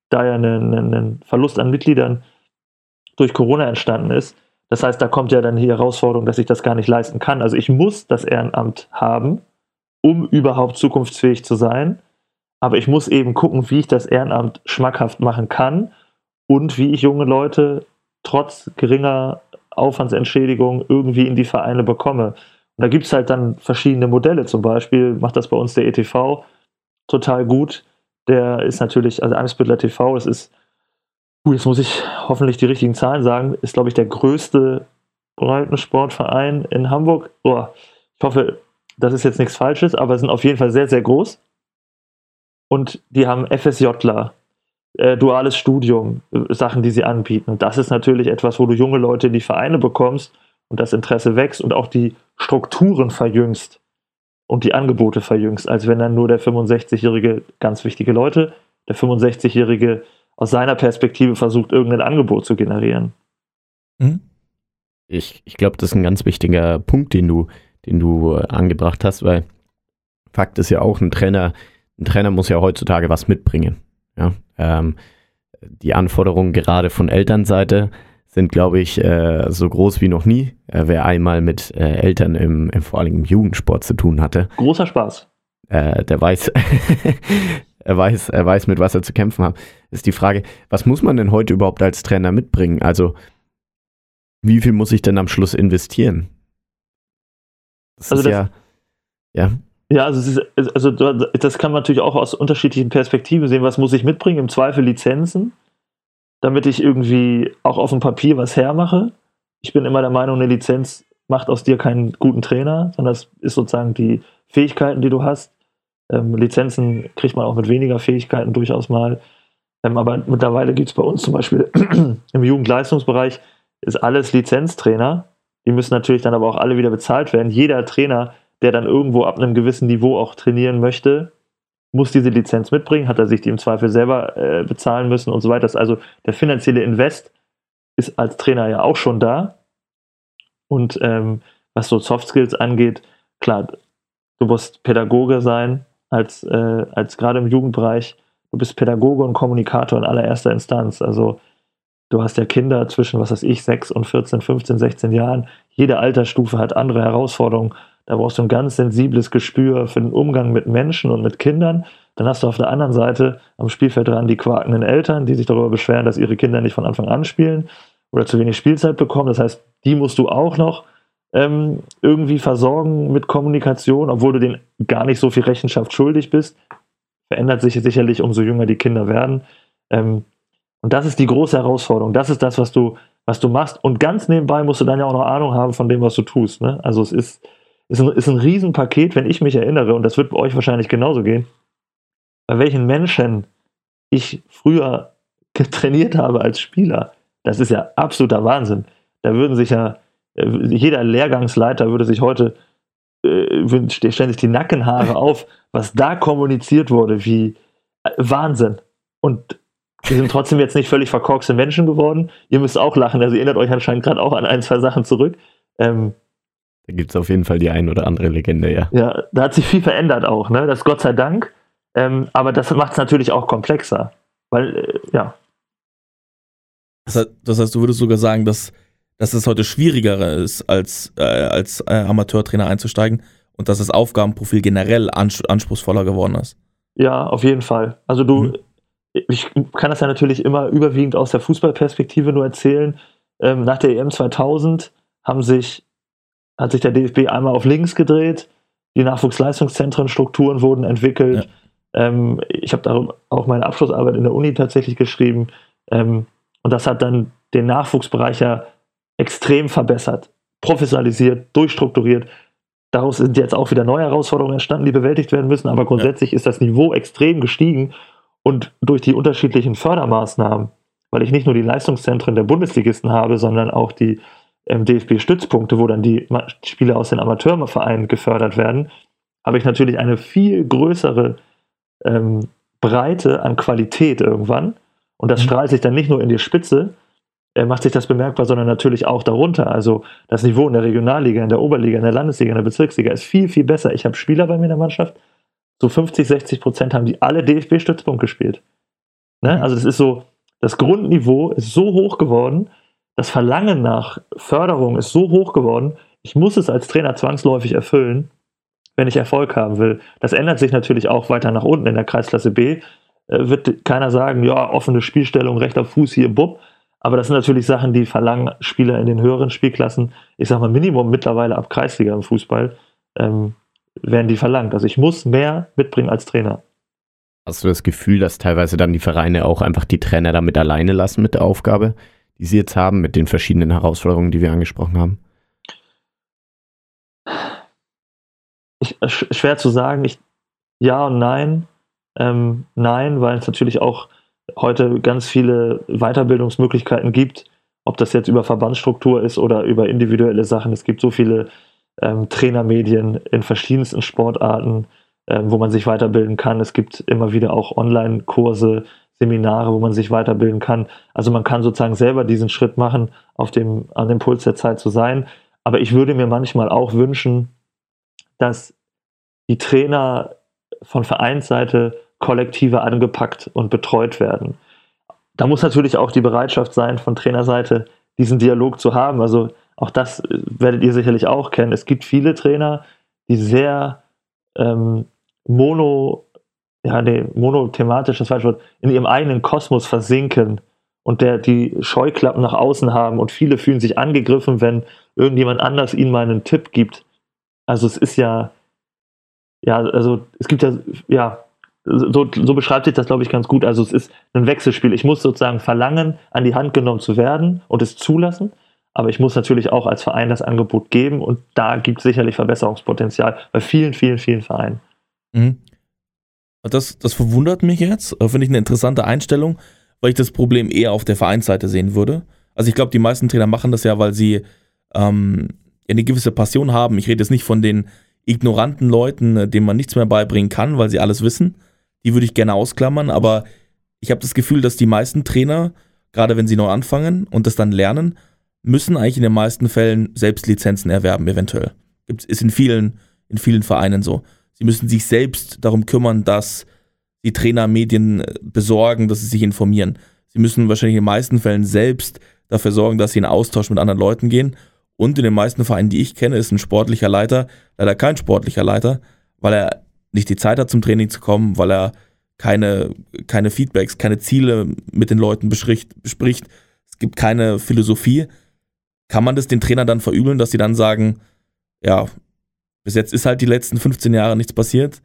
da ja ein Verlust an Mitgliedern durch Corona entstanden ist. Das heißt, da kommt ja dann die Herausforderung, dass ich das gar nicht leisten kann. Also ich muss das Ehrenamt haben, um überhaupt zukunftsfähig zu sein. Aber ich muss eben gucken, wie ich das Ehrenamt schmackhaft machen kann und wie ich junge Leute trotz geringer Aufwandsentschädigung irgendwie in die Vereine bekomme. Und da gibt es halt dann verschiedene Modelle. Zum Beispiel macht das bei uns der ETV total gut. Der ist natürlich, also Eimsbüttler TV, es ist, uh, jetzt muss ich hoffentlich die richtigen Zahlen sagen, ist, glaube ich, der größte Breitensportverein in Hamburg. Oh, ich hoffe, das ist jetzt nichts Falsches, aber sind auf jeden Fall sehr, sehr groß. Und die haben FSJler, äh, duales Studium, äh, Sachen, die sie anbieten. Und das ist natürlich etwas, wo du junge Leute in die Vereine bekommst und das Interesse wächst und auch die Strukturen verjüngst und die Angebote verjüngst, als wenn dann nur der 65-Jährige, ganz wichtige Leute, der 65-Jährige aus seiner Perspektive versucht, irgendein Angebot zu generieren. Mhm. Ich, ich glaube, das ist ein ganz wichtiger Punkt, den du, den du äh, angebracht hast, weil Fakt ist ja auch, ein Trainer, ein Trainer muss ja heutzutage was mitbringen. Ja? Ähm, die Anforderungen gerade von Elternseite sind, glaube ich, äh, so groß wie noch nie. Äh, wer einmal mit äh, Eltern im, im, vor allem im Jugendsport zu tun hatte. Großer Spaß. Äh, der weiß, er weiß, er weiß, mit was er zu kämpfen hat. Ist die Frage, was muss man denn heute überhaupt als Trainer mitbringen? Also, wie viel muss ich denn am Schluss investieren? Das also ist das, ja, ja. Ja, also, ist, also das kann man natürlich auch aus unterschiedlichen Perspektiven sehen. Was muss ich mitbringen? Im Zweifel Lizenzen damit ich irgendwie auch auf dem Papier was hermache. Ich bin immer der Meinung, eine Lizenz macht aus dir keinen guten Trainer, sondern das ist sozusagen die Fähigkeiten, die du hast. Ähm, Lizenzen kriegt man auch mit weniger Fähigkeiten durchaus mal. Ähm, aber mittlerweile gibt es bei uns zum Beispiel im Jugendleistungsbereich ist alles Lizenztrainer. Die müssen natürlich dann aber auch alle wieder bezahlt werden. Jeder Trainer, der dann irgendwo ab einem gewissen Niveau auch trainieren möchte, muss diese Lizenz mitbringen, hat er sich die im Zweifel selber äh, bezahlen müssen und so weiter. Also der finanzielle Invest ist als Trainer ja auch schon da. Und ähm, was so Soft Skills angeht, klar, du musst Pädagoge sein, als, äh, als gerade im Jugendbereich. Du bist Pädagoge und Kommunikator in allererster Instanz. Also du hast ja Kinder zwischen, was weiß ich, 6 und 14, 15, 16 Jahren. Jede Altersstufe hat andere Herausforderungen. Da brauchst du ein ganz sensibles Gespür für den Umgang mit Menschen und mit Kindern. Dann hast du auf der anderen Seite am Spielfeld dran die quakenden Eltern, die sich darüber beschweren, dass ihre Kinder nicht von Anfang an spielen oder zu wenig Spielzeit bekommen. Das heißt, die musst du auch noch ähm, irgendwie versorgen mit Kommunikation, obwohl du denen gar nicht so viel Rechenschaft schuldig bist. Verändert sich sicherlich, umso jünger die Kinder werden. Ähm, und das ist die große Herausforderung. Das ist das, was du, was du machst. Und ganz nebenbei musst du dann ja auch noch Ahnung haben von dem, was du tust. Ne? Also es ist, ist ein, ist ein Riesenpaket, wenn ich mich erinnere, und das wird bei euch wahrscheinlich genauso gehen, bei welchen Menschen ich früher trainiert habe als Spieler. Das ist ja absoluter Wahnsinn. Da würden sich ja, äh, jeder Lehrgangsleiter würde sich heute, äh, stellen sich die Nackenhaare auf, was da kommuniziert wurde, wie äh, Wahnsinn. Und wir sind trotzdem jetzt nicht völlig verkorkste Menschen geworden. Ihr müsst auch lachen, also ihr erinnert euch anscheinend gerade auch an ein, zwei Sachen zurück. Ähm, da gibt es auf jeden Fall die ein oder andere Legende, ja. Ja, da hat sich viel verändert auch, ne? Das Gott sei Dank. Ähm, aber das macht es natürlich auch komplexer. Weil, äh, ja. Das heißt, das heißt, du würdest sogar sagen, dass, dass es heute schwieriger ist, als, äh, als äh, Amateurtrainer einzusteigen und dass das Aufgabenprofil generell ans anspruchsvoller geworden ist. Ja, auf jeden Fall. Also du, mhm. ich kann das ja natürlich immer überwiegend aus der Fußballperspektive nur erzählen. Ähm, nach der EM 2000 haben sich hat sich der DFB einmal auf links gedreht, die Nachwuchsleistungszentren-Strukturen wurden entwickelt. Ja. Ähm, ich habe da auch meine Abschlussarbeit in der Uni tatsächlich geschrieben. Ähm, und das hat dann den Nachwuchsbereich ja extrem verbessert, professionalisiert, durchstrukturiert. Daraus sind jetzt auch wieder neue Herausforderungen entstanden, die bewältigt werden müssen. Aber grundsätzlich ja. ist das Niveau extrem gestiegen. Und durch die unterschiedlichen Fördermaßnahmen, weil ich nicht nur die Leistungszentren der Bundesligisten habe, sondern auch die DFB-Stützpunkte, wo dann die Spieler aus den Amateurvereinen gefördert werden, habe ich natürlich eine viel größere ähm, Breite an Qualität irgendwann. Und das mhm. strahlt sich dann nicht nur in die Spitze, äh, macht sich das bemerkbar, sondern natürlich auch darunter. Also das Niveau in der Regionalliga, in der Oberliga, in der Landesliga, in der Bezirksliga ist viel, viel besser. Ich habe Spieler bei mir in der Mannschaft, so 50, 60 Prozent haben die alle DFB-Stützpunkt gespielt. Ne? Also das ist so, das Grundniveau ist so hoch geworden, das Verlangen nach Förderung ist so hoch geworden, ich muss es als Trainer zwangsläufig erfüllen, wenn ich Erfolg haben will. Das ändert sich natürlich auch weiter nach unten in der Kreisklasse B. Äh, wird keiner sagen, ja, offene Spielstellung, rechter Fuß hier, bub. Aber das sind natürlich Sachen, die verlangen Spieler in den höheren Spielklassen, ich sag mal Minimum mittlerweile ab Kreisliga im Fußball, ähm, werden die verlangt. Also ich muss mehr mitbringen als Trainer. Hast du das Gefühl, dass teilweise dann die Vereine auch einfach die Trainer damit alleine lassen mit der Aufgabe, die sie jetzt haben, mit den verschiedenen Herausforderungen, die wir angesprochen haben? Ich, äh, schwer zu sagen. Ich, ja und nein. Ähm, nein, weil es natürlich auch heute ganz viele Weiterbildungsmöglichkeiten gibt, ob das jetzt über Verbandsstruktur ist oder über individuelle Sachen. Es gibt so viele ähm, Trainermedien in verschiedensten Sportarten, ähm, wo man sich weiterbilden kann. Es gibt immer wieder auch Online-Kurse, Seminare, wo man sich weiterbilden kann. Also man kann sozusagen selber diesen Schritt machen, auf dem, an dem Puls der Zeit zu sein. Aber ich würde mir manchmal auch wünschen, dass die Trainer von Vereinsseite kollektiver angepackt und betreut werden. Da muss natürlich auch die Bereitschaft sein, von Trainerseite diesen Dialog zu haben. Also auch das äh, werdet ihr sicherlich auch kennen. Es gibt viele Trainer, die sehr ähm, mono, ja, nee, monothematisch, das falsche Wort, in ihrem eigenen Kosmos versinken und der die Scheuklappen nach außen haben und viele fühlen sich angegriffen, wenn irgendjemand anders ihnen mal einen Tipp gibt. Also es ist ja, ja, also es gibt ja, ja, so, so beschreibt sich das, glaube ich, ganz gut. Also es ist ein Wechselspiel. Ich muss sozusagen verlangen, an die Hand genommen zu werden und es zulassen. Aber ich muss natürlich auch als Verein das Angebot geben und da gibt es sicherlich Verbesserungspotenzial bei vielen, vielen, vielen Vereinen. Mhm. Das, das verwundert mich jetzt. Äh, finde ich eine interessante Einstellung, weil ich das Problem eher auf der Vereinsseite sehen würde. Also ich glaube, die meisten Trainer machen das ja, weil sie ähm, eine gewisse Passion haben. Ich rede jetzt nicht von den ignoranten Leuten, äh, denen man nichts mehr beibringen kann, weil sie alles wissen, die würde ich gerne ausklammern, aber ich habe das Gefühl, dass die meisten Trainer, gerade wenn sie neu anfangen und das dann lernen, müssen eigentlich in den meisten Fällen selbst Lizenzen erwerben, eventuell. Ist in vielen, in vielen Vereinen so. Sie müssen sich selbst darum kümmern, dass die Trainer Medien äh, besorgen, dass sie sich informieren. Sie müssen wahrscheinlich in den meisten Fällen selbst dafür sorgen, dass sie in Austausch mit anderen Leuten gehen. Und in den meisten Vereinen, die ich kenne, ist ein sportlicher Leiter leider kein sportlicher Leiter, weil er nicht die Zeit hat, zum Training zu kommen, weil er keine, keine Feedbacks, keine Ziele mit den Leuten bespricht, bespricht. Es gibt keine Philosophie. Kann man das den Trainern dann verübeln, dass sie dann sagen, ja, bis jetzt ist halt die letzten 15 Jahre nichts passiert.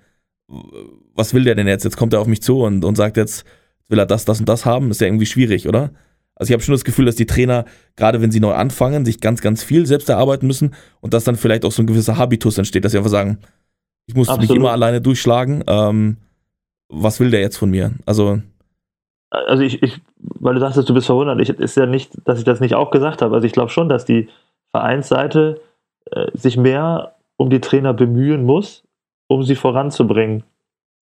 Was will der denn jetzt? Jetzt kommt er auf mich zu und, und sagt jetzt, will er das, das und das haben? Ist ja irgendwie schwierig, oder? Also ich habe schon das Gefühl, dass die Trainer, gerade wenn sie neu anfangen, sich ganz, ganz viel selbst erarbeiten müssen und dass dann vielleicht auch so ein gewisser Habitus entsteht, dass sie einfach sagen, ich muss Absolut. mich immer alleine durchschlagen. Ähm, was will der jetzt von mir? Also. Also ich, ich weil du sagst, du bist verwundert, ich, ist ja nicht, dass ich das nicht auch gesagt habe. Also ich glaube schon, dass die Vereinsseite äh, sich mehr um die Trainer bemühen muss, um sie voranzubringen.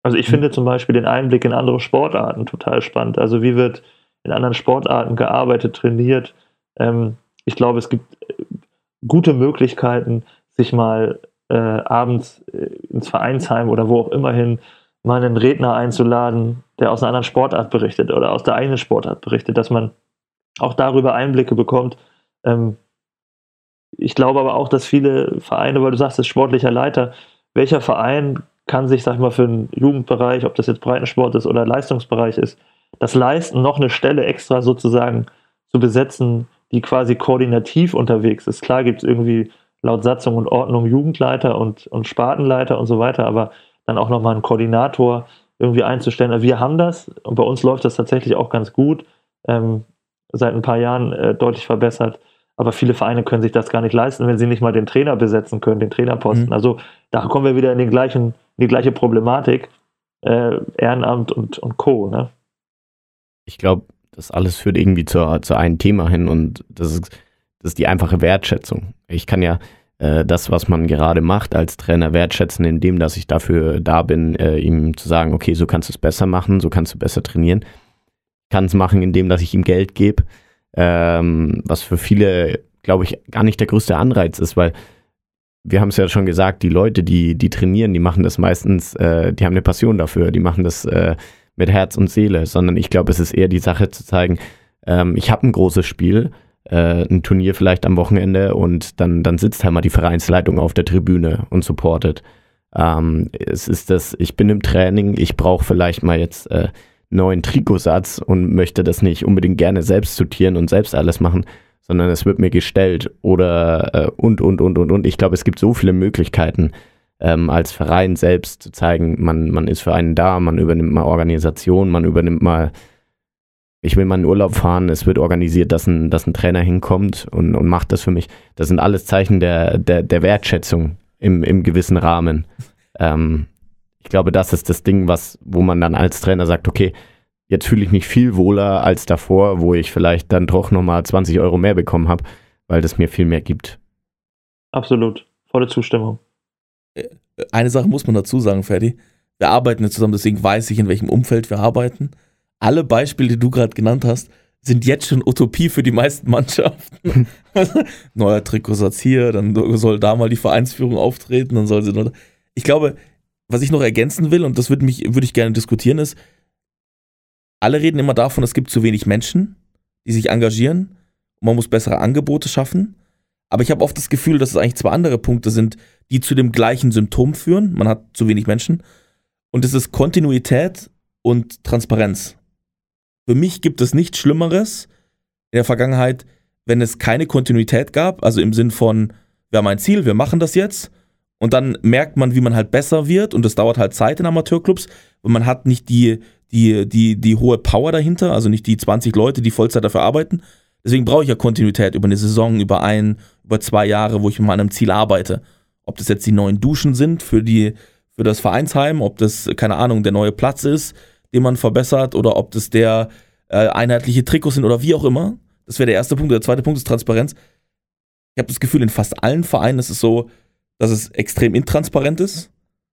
Also ich mhm. finde zum Beispiel den Einblick in andere Sportarten total spannend. Also wie wird in anderen Sportarten gearbeitet, trainiert? Ähm, ich glaube, es gibt äh, gute Möglichkeiten, sich mal äh, abends äh, ins Vereinsheim oder wo auch immer hin mal einen Redner einzuladen, der aus einer anderen Sportart berichtet oder aus der eigenen Sportart berichtet, dass man auch darüber Einblicke bekommt. Ähm, ich glaube aber auch, dass viele Vereine, weil du sagst, es ist sportlicher Leiter, welcher Verein kann sich, sag ich mal, für den Jugendbereich, ob das jetzt Breitensport ist oder Leistungsbereich ist, das leisten, noch eine Stelle extra sozusagen zu besetzen, die quasi koordinativ unterwegs ist. Klar gibt es irgendwie laut Satzung und Ordnung Jugendleiter und, und Spartenleiter und so weiter, aber dann auch nochmal einen Koordinator irgendwie einzustellen. Wir haben das und bei uns läuft das tatsächlich auch ganz gut, ähm, seit ein paar Jahren äh, deutlich verbessert. Aber viele Vereine können sich das gar nicht leisten, wenn sie nicht mal den Trainer besetzen können, den Trainerposten. Mhm. Also da kommen wir wieder in, den gleichen, in die gleiche Problematik, äh, Ehrenamt und, und Co. Ne? Ich glaube, das alles führt irgendwie zu, zu einem Thema hin und das ist das ist die einfache Wertschätzung. Ich kann ja äh, das, was man gerade macht, als Trainer wertschätzen, indem dass ich dafür da bin, äh, ihm zu sagen, okay, so kannst du es besser machen, so kannst du besser trainieren. Ich kann es machen, indem dass ich ihm Geld gebe, ähm, was für viele, glaube ich, gar nicht der größte Anreiz ist, weil wir haben es ja schon gesagt, die Leute, die, die trainieren, die machen das meistens, äh, die haben eine Passion dafür, die machen das äh, mit Herz und Seele, sondern ich glaube, es ist eher die Sache zu zeigen, ähm, ich habe ein großes Spiel, äh, ein Turnier vielleicht am Wochenende und dann, dann sitzt halt mal die Vereinsleitung auf der Tribüne und supportet. Ähm, es ist das, ich bin im Training, ich brauche vielleicht mal jetzt äh, neuen Trikotsatz und möchte das nicht unbedingt gerne selbst sortieren und selbst alles machen, sondern es wird mir gestellt oder äh, und, und, und, und, und. Ich glaube, es gibt so viele Möglichkeiten, ähm, als Verein selbst zu zeigen, man, man ist für einen da, man übernimmt mal Organisation, man übernimmt mal, ich will mal in Urlaub fahren, es wird organisiert, dass ein, dass ein Trainer hinkommt und, und macht das für mich. Das sind alles Zeichen der, der, der Wertschätzung im, im gewissen Rahmen. Ähm, ich glaube, das ist das Ding, was, wo man dann als Trainer sagt, okay, jetzt fühle ich mich viel wohler als davor, wo ich vielleicht dann doch nochmal 20 Euro mehr bekommen habe, weil das mir viel mehr gibt. Absolut. Volle Zustimmung. Eine Sache muss man dazu sagen, Ferdi. Wir arbeiten jetzt zusammen, deswegen weiß ich, in welchem Umfeld wir arbeiten. Alle Beispiele, die du gerade genannt hast, sind jetzt schon Utopie für die meisten Mannschaften. Neuer Trikotsatz hier, dann soll da mal die Vereinsführung auftreten, dann soll sie nur. Ich glaube, was ich noch ergänzen will, und das würde mich, ich gerne diskutieren, ist, alle reden immer davon, es gibt zu wenig Menschen, die sich engagieren. Man muss bessere Angebote schaffen. Aber ich habe oft das Gefühl, dass es eigentlich zwei andere Punkte sind, die zu dem gleichen Symptom führen. Man hat zu wenig Menschen. Und es ist Kontinuität und Transparenz. Für mich gibt es nichts Schlimmeres in der Vergangenheit, wenn es keine Kontinuität gab, also im Sinn von, wir haben ein Ziel, wir machen das jetzt. Und dann merkt man, wie man halt besser wird und das dauert halt Zeit in Amateurclubs und man hat nicht die, die, die, die hohe Power dahinter, also nicht die 20 Leute, die Vollzeit dafür arbeiten. Deswegen brauche ich ja Kontinuität über eine Saison, über ein, über zwei Jahre, wo ich mit meinem Ziel arbeite. Ob das jetzt die neuen Duschen sind für, die, für das Vereinsheim, ob das, keine Ahnung, der neue Platz ist, den man verbessert, oder ob das der äh, einheitliche Trikots sind oder wie auch immer. Das wäre der erste Punkt. Der zweite Punkt ist Transparenz. Ich habe das Gefühl, in fast allen Vereinen ist es so, dass es extrem intransparent ist,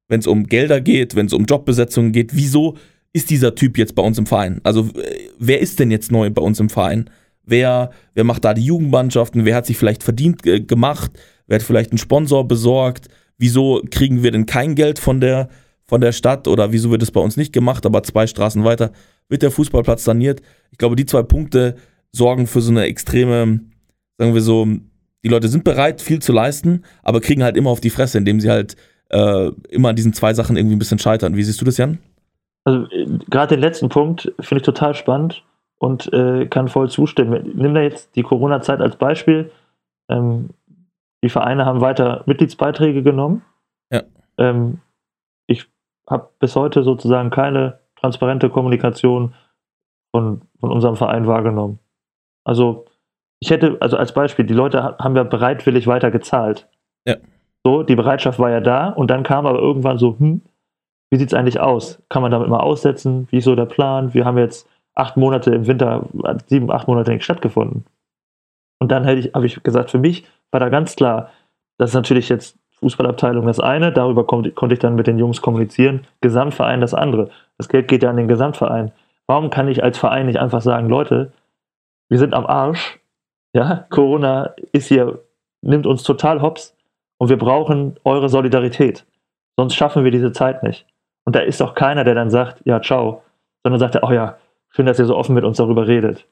wenn es um Gelder geht, wenn es um Jobbesetzungen geht. Wieso ist dieser Typ jetzt bei uns im Verein? Also wer ist denn jetzt neu bei uns im Verein? Wer, wer macht da die Jugendmannschaften? Wer hat sich vielleicht verdient äh, gemacht? Wer hat vielleicht einen Sponsor besorgt? Wieso kriegen wir denn kein Geld von der, von der Stadt oder wieso wird es bei uns nicht gemacht, aber zwei Straßen weiter wird der Fußballplatz saniert? Ich glaube, die zwei Punkte sorgen für so eine extreme, sagen wir so, die Leute sind bereit, viel zu leisten, aber kriegen halt immer auf die Fresse, indem sie halt äh, immer an diesen zwei Sachen irgendwie ein bisschen scheitern. Wie siehst du das, Jan? Also gerade den letzten Punkt finde ich total spannend und äh, kann voll zustimmen. Nimm da jetzt die Corona-Zeit als Beispiel. Ähm, die Vereine haben weiter Mitgliedsbeiträge genommen. Ja. Ähm, ich habe bis heute sozusagen keine transparente Kommunikation von, von unserem Verein wahrgenommen. Also ich hätte, also als Beispiel, die Leute haben ja bereitwillig weiter gezahlt. Ja. So, die Bereitschaft war ja da und dann kam aber irgendwann so, hm, wie sieht es eigentlich aus? Kann man damit mal aussetzen? Wie ist so der Plan? Wir haben jetzt acht Monate im Winter, sieben, acht Monate nicht stattgefunden. Und dann hätte ich, habe ich gesagt, für mich war da ganz klar, das ist natürlich jetzt Fußballabteilung das eine, darüber konnte, konnte ich dann mit den Jungs kommunizieren, Gesamtverein das andere. Das Geld geht ja an den Gesamtverein. Warum kann ich als Verein nicht einfach sagen, Leute, wir sind am Arsch, ja, Corona ist hier, nimmt uns total hops und wir brauchen eure Solidarität. Sonst schaffen wir diese Zeit nicht. Und da ist auch keiner, der dann sagt, ja, ciao, sondern sagt, oh ja, schön, dass ihr so offen mit uns darüber redet.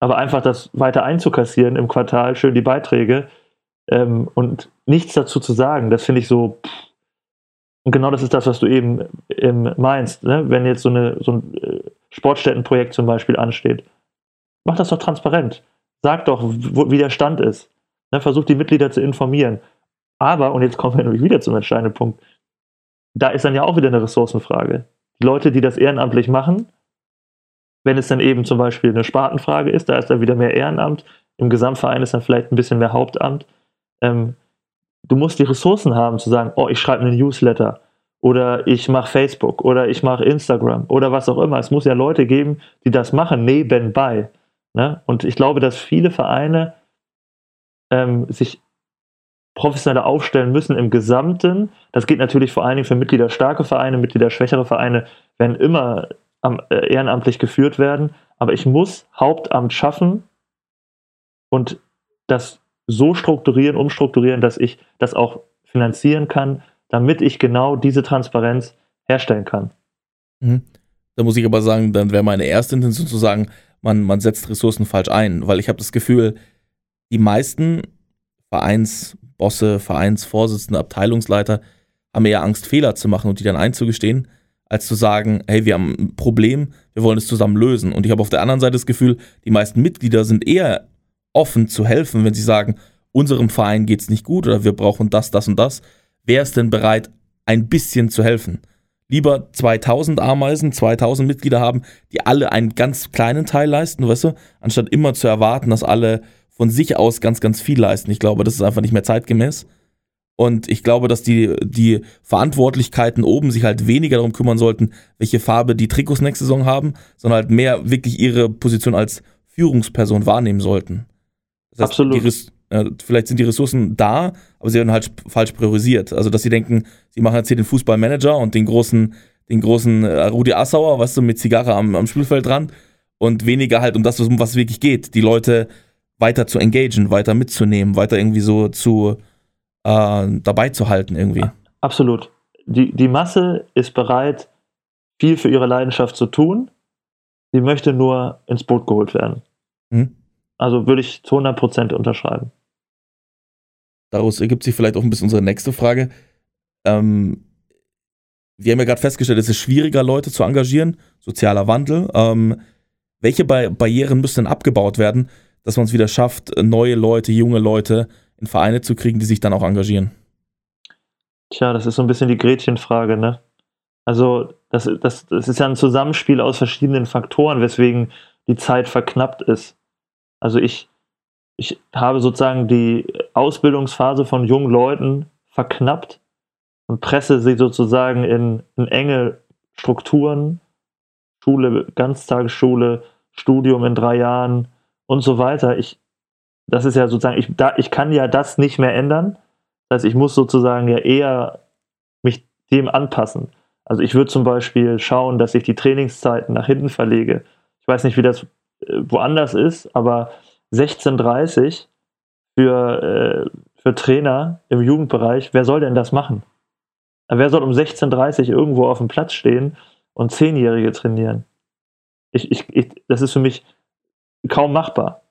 Aber einfach das weiter einzukassieren im Quartal, schön die Beiträge ähm, und nichts dazu zu sagen, das finde ich so. Pff. Und genau das ist das, was du eben ähm, meinst. Ne? Wenn jetzt so, eine, so ein äh, Sportstättenprojekt zum Beispiel ansteht, mach das doch transparent. Sag doch, wo, wie der Stand ist. Ne? Versuch die Mitglieder zu informieren. Aber, und jetzt kommen wir nämlich wieder zum entscheidenden Punkt, da ist dann ja auch wieder eine Ressourcenfrage. Die Leute, die das ehrenamtlich machen, wenn es dann eben zum Beispiel eine Spartenfrage ist, da ist dann wieder mehr Ehrenamt. Im Gesamtverein ist dann vielleicht ein bisschen mehr Hauptamt. Ähm, du musst die Ressourcen haben, zu sagen, oh, ich schreibe einen Newsletter oder ich mache Facebook oder ich mache Instagram oder was auch immer. Es muss ja Leute geben, die das machen nebenbei. Ne? Und ich glaube, dass viele Vereine ähm, sich professioneller aufstellen müssen im Gesamten. Das geht natürlich vor allen Dingen für Mitglieder starke Vereine, Mitglieder schwächere Vereine werden immer äh, ehrenamtlich geführt werden. Aber ich muss Hauptamt schaffen und das so strukturieren, umstrukturieren, dass ich das auch finanzieren kann, damit ich genau diese Transparenz herstellen kann. Mhm. Da muss ich aber sagen, dann wäre meine erste Intention zu sagen, man, man setzt Ressourcen falsch ein, weil ich habe das Gefühl, die meisten Vereinsbosse, Vereinsvorsitzende, Abteilungsleiter haben eher Angst, Fehler zu machen und die dann einzugestehen, als zu sagen, hey, wir haben ein Problem, wir wollen es zusammen lösen. Und ich habe auf der anderen Seite das Gefühl, die meisten Mitglieder sind eher offen zu helfen, wenn sie sagen, unserem Verein geht es nicht gut oder wir brauchen das, das und das. Wer ist denn bereit, ein bisschen zu helfen? Lieber 2000 Ameisen, 2000 Mitglieder haben, die alle einen ganz kleinen Teil leisten, weißt du, anstatt immer zu erwarten, dass alle von sich aus ganz, ganz viel leisten. Ich glaube, das ist einfach nicht mehr zeitgemäß. Und ich glaube, dass die, die Verantwortlichkeiten oben sich halt weniger darum kümmern sollten, welche Farbe die Trikots nächste Saison haben, sondern halt mehr wirklich ihre Position als Führungsperson wahrnehmen sollten. Das heißt, Absolut. Die, vielleicht sind die Ressourcen da, aber sie werden halt falsch priorisiert. Also, dass sie denken, sie machen jetzt hier den Fußballmanager und den großen, den großen äh, Rudi Assauer, weißt du, mit Zigarre am, am Spielfeld dran und weniger halt um das, um was es wirklich geht. Die Leute weiter zu engagieren, weiter mitzunehmen, weiter irgendwie so zu äh, dabei zu halten irgendwie. Absolut. Die, die Masse ist bereit, viel für ihre Leidenschaft zu tun. Sie möchte nur ins Boot geholt werden. Mhm. Also würde ich zu 100% unterschreiben. Daraus ergibt sich vielleicht auch ein bisschen unsere nächste Frage. Ähm, wir haben ja gerade festgestellt, es ist schwieriger, Leute zu engagieren, sozialer Wandel. Ähm, welche Barrieren müssen denn abgebaut werden, dass man es wieder schafft, neue Leute, junge Leute in Vereine zu kriegen, die sich dann auch engagieren? Tja, das ist so ein bisschen die Gretchenfrage, ne? Also, das, das, das ist ja ein Zusammenspiel aus verschiedenen Faktoren, weswegen die Zeit verknappt ist. Also ich, ich habe sozusagen die Ausbildungsphase von jungen Leuten verknappt und presse sie sozusagen in, in enge Strukturen, Schule, Ganztagesschule, Studium in drei Jahren und so weiter. Ich, das ist ja sozusagen, ich, da, ich kann ja das nicht mehr ändern. Das heißt, ich muss sozusagen ja eher mich dem anpassen. Also ich würde zum Beispiel schauen, dass ich die Trainingszeiten nach hinten verlege. Ich weiß nicht, wie das äh, woanders ist, aber 16.30 für, äh, für Trainer im Jugendbereich, wer soll denn das machen? Wer soll um 16.30 irgendwo auf dem Platz stehen und Zehnjährige trainieren? Ich, ich, ich, das ist für mich kaum machbar.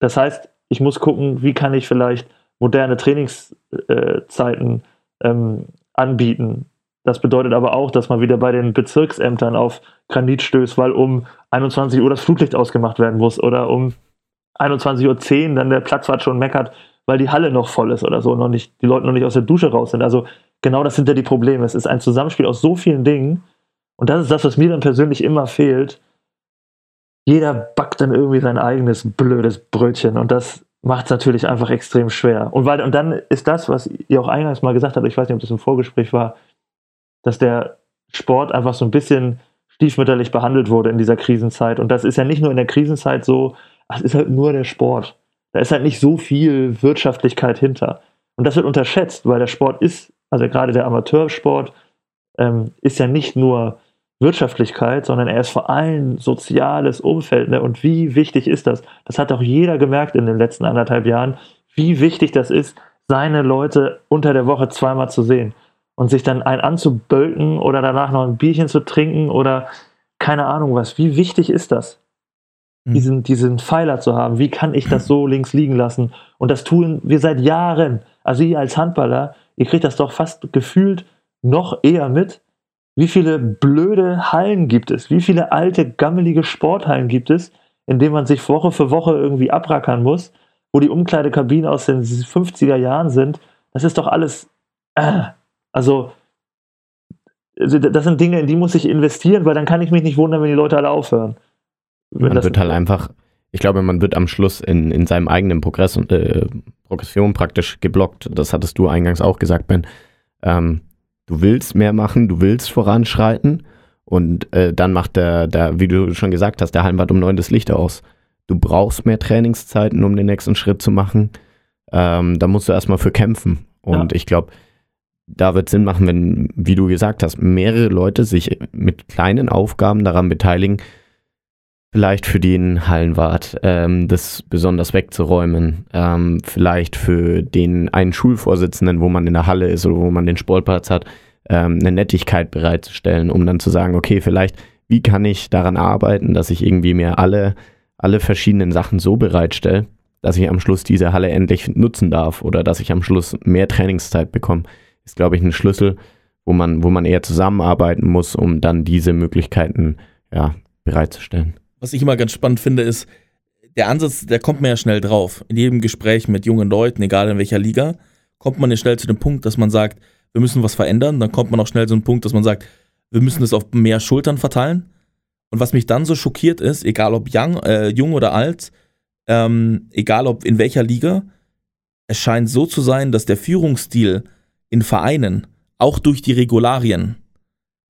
Das heißt, ich muss gucken, wie kann ich vielleicht moderne Trainingszeiten ähm, anbieten. Das bedeutet aber auch, dass man wieder bei den Bezirksämtern auf Granit stößt, weil um 21 Uhr das Flutlicht ausgemacht werden muss oder um 21.10 Uhr dann der Platzwart schon meckert, weil die Halle noch voll ist oder so, noch nicht, die Leute noch nicht aus der Dusche raus sind. Also genau das sind ja die Probleme. Es ist ein Zusammenspiel aus so vielen Dingen. Und das ist das, was mir dann persönlich immer fehlt, jeder backt dann irgendwie sein eigenes blödes Brötchen und das macht es natürlich einfach extrem schwer. Und, weil, und dann ist das, was ihr auch eingangs mal gesagt habt, ich weiß nicht, ob das im Vorgespräch war, dass der Sport einfach so ein bisschen stiefmütterlich behandelt wurde in dieser Krisenzeit. Und das ist ja nicht nur in der Krisenzeit so, es ist halt nur der Sport. Da ist halt nicht so viel Wirtschaftlichkeit hinter. Und das wird unterschätzt, weil der Sport ist, also gerade der Amateursport, ähm, ist ja nicht nur Wirtschaftlichkeit, sondern er ist vor allem soziales Umfeld. Ne? Und wie wichtig ist das? Das hat auch jeder gemerkt in den letzten anderthalb Jahren, wie wichtig das ist, seine Leute unter der Woche zweimal zu sehen und sich dann ein anzubölken oder danach noch ein Bierchen zu trinken oder keine Ahnung was. Wie wichtig ist das? Mhm. Diesen, diesen Pfeiler zu haben. Wie kann ich das so links liegen lassen? Und das tun wir seit Jahren. Also ihr als Handballer, ihr kriegt das doch fast gefühlt noch eher mit, wie viele blöde Hallen gibt es? Wie viele alte, gammelige Sporthallen gibt es, in denen man sich Woche für Woche irgendwie abrackern muss, wo die Umkleidekabinen aus den 50er Jahren sind? Das ist doch alles. Äh, also, also, das sind Dinge, in die muss ich investieren, weil dann kann ich mich nicht wundern, wenn die Leute alle aufhören. Man wird halt einfach, ich glaube, man wird am Schluss in, in seinem eigenen Progress und äh, Progression praktisch geblockt. Das hattest du eingangs auch gesagt, Ben. Ähm, du willst mehr machen, du willst voranschreiten und äh, dann macht der, der, wie du schon gesagt hast, der Heimbad um neun das Licht aus. Du brauchst mehr Trainingszeiten, um den nächsten Schritt zu machen. Ähm, da musst du erstmal für kämpfen. Und ja. ich glaube, da wird Sinn machen, wenn, wie du gesagt hast, mehrere Leute sich mit kleinen Aufgaben daran beteiligen, vielleicht für den Hallenwart ähm, das besonders wegzuräumen, ähm, vielleicht für den einen Schulvorsitzenden, wo man in der Halle ist oder wo man den Sportplatz hat, ähm, eine Nettigkeit bereitzustellen, um dann zu sagen, okay, vielleicht, wie kann ich daran arbeiten, dass ich irgendwie mir alle, alle verschiedenen Sachen so bereitstelle, dass ich am Schluss diese Halle endlich nutzen darf oder dass ich am Schluss mehr Trainingszeit bekomme. ist, glaube ich, ein Schlüssel, wo man, wo man eher zusammenarbeiten muss, um dann diese Möglichkeiten ja, bereitzustellen. Was ich immer ganz spannend finde, ist, der Ansatz, der kommt mir ja schnell drauf. In jedem Gespräch mit jungen Leuten, egal in welcher Liga, kommt man ja schnell zu dem Punkt, dass man sagt, wir müssen was verändern. Dann kommt man auch schnell zu dem Punkt, dass man sagt, wir müssen es auf mehr Schultern verteilen. Und was mich dann so schockiert ist, egal ob young, äh, jung oder alt, ähm, egal ob in welcher Liga, es scheint so zu sein, dass der Führungsstil in Vereinen, auch durch die Regularien,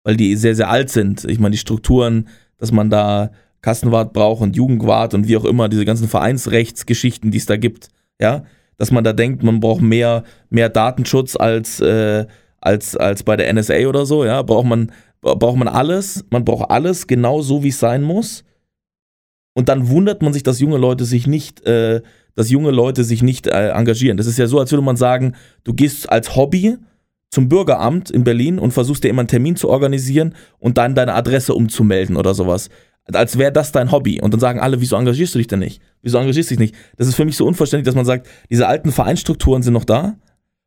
weil die sehr, sehr alt sind, ich meine, die Strukturen, dass man da Kassenwart braucht und Jugendwart und wie auch immer, diese ganzen Vereinsrechtsgeschichten, die es da gibt, ja, dass man da denkt, man braucht mehr, mehr Datenschutz als, äh, als, als bei der NSA oder so, ja, braucht man, braucht man alles, man braucht alles genau so, wie es sein muss. Und dann wundert man sich, dass junge Leute sich nicht, äh, dass junge Leute sich nicht äh, engagieren. Das ist ja so, als würde man sagen, du gehst als Hobby zum Bürgeramt in Berlin und versuchst dir immer einen Termin zu organisieren und dann deine Adresse umzumelden oder sowas als wäre das dein Hobby. Und dann sagen alle, wieso engagierst du dich denn nicht? Wieso engagierst du dich nicht? Das ist für mich so unverständlich, dass man sagt, diese alten Vereinsstrukturen sind noch da.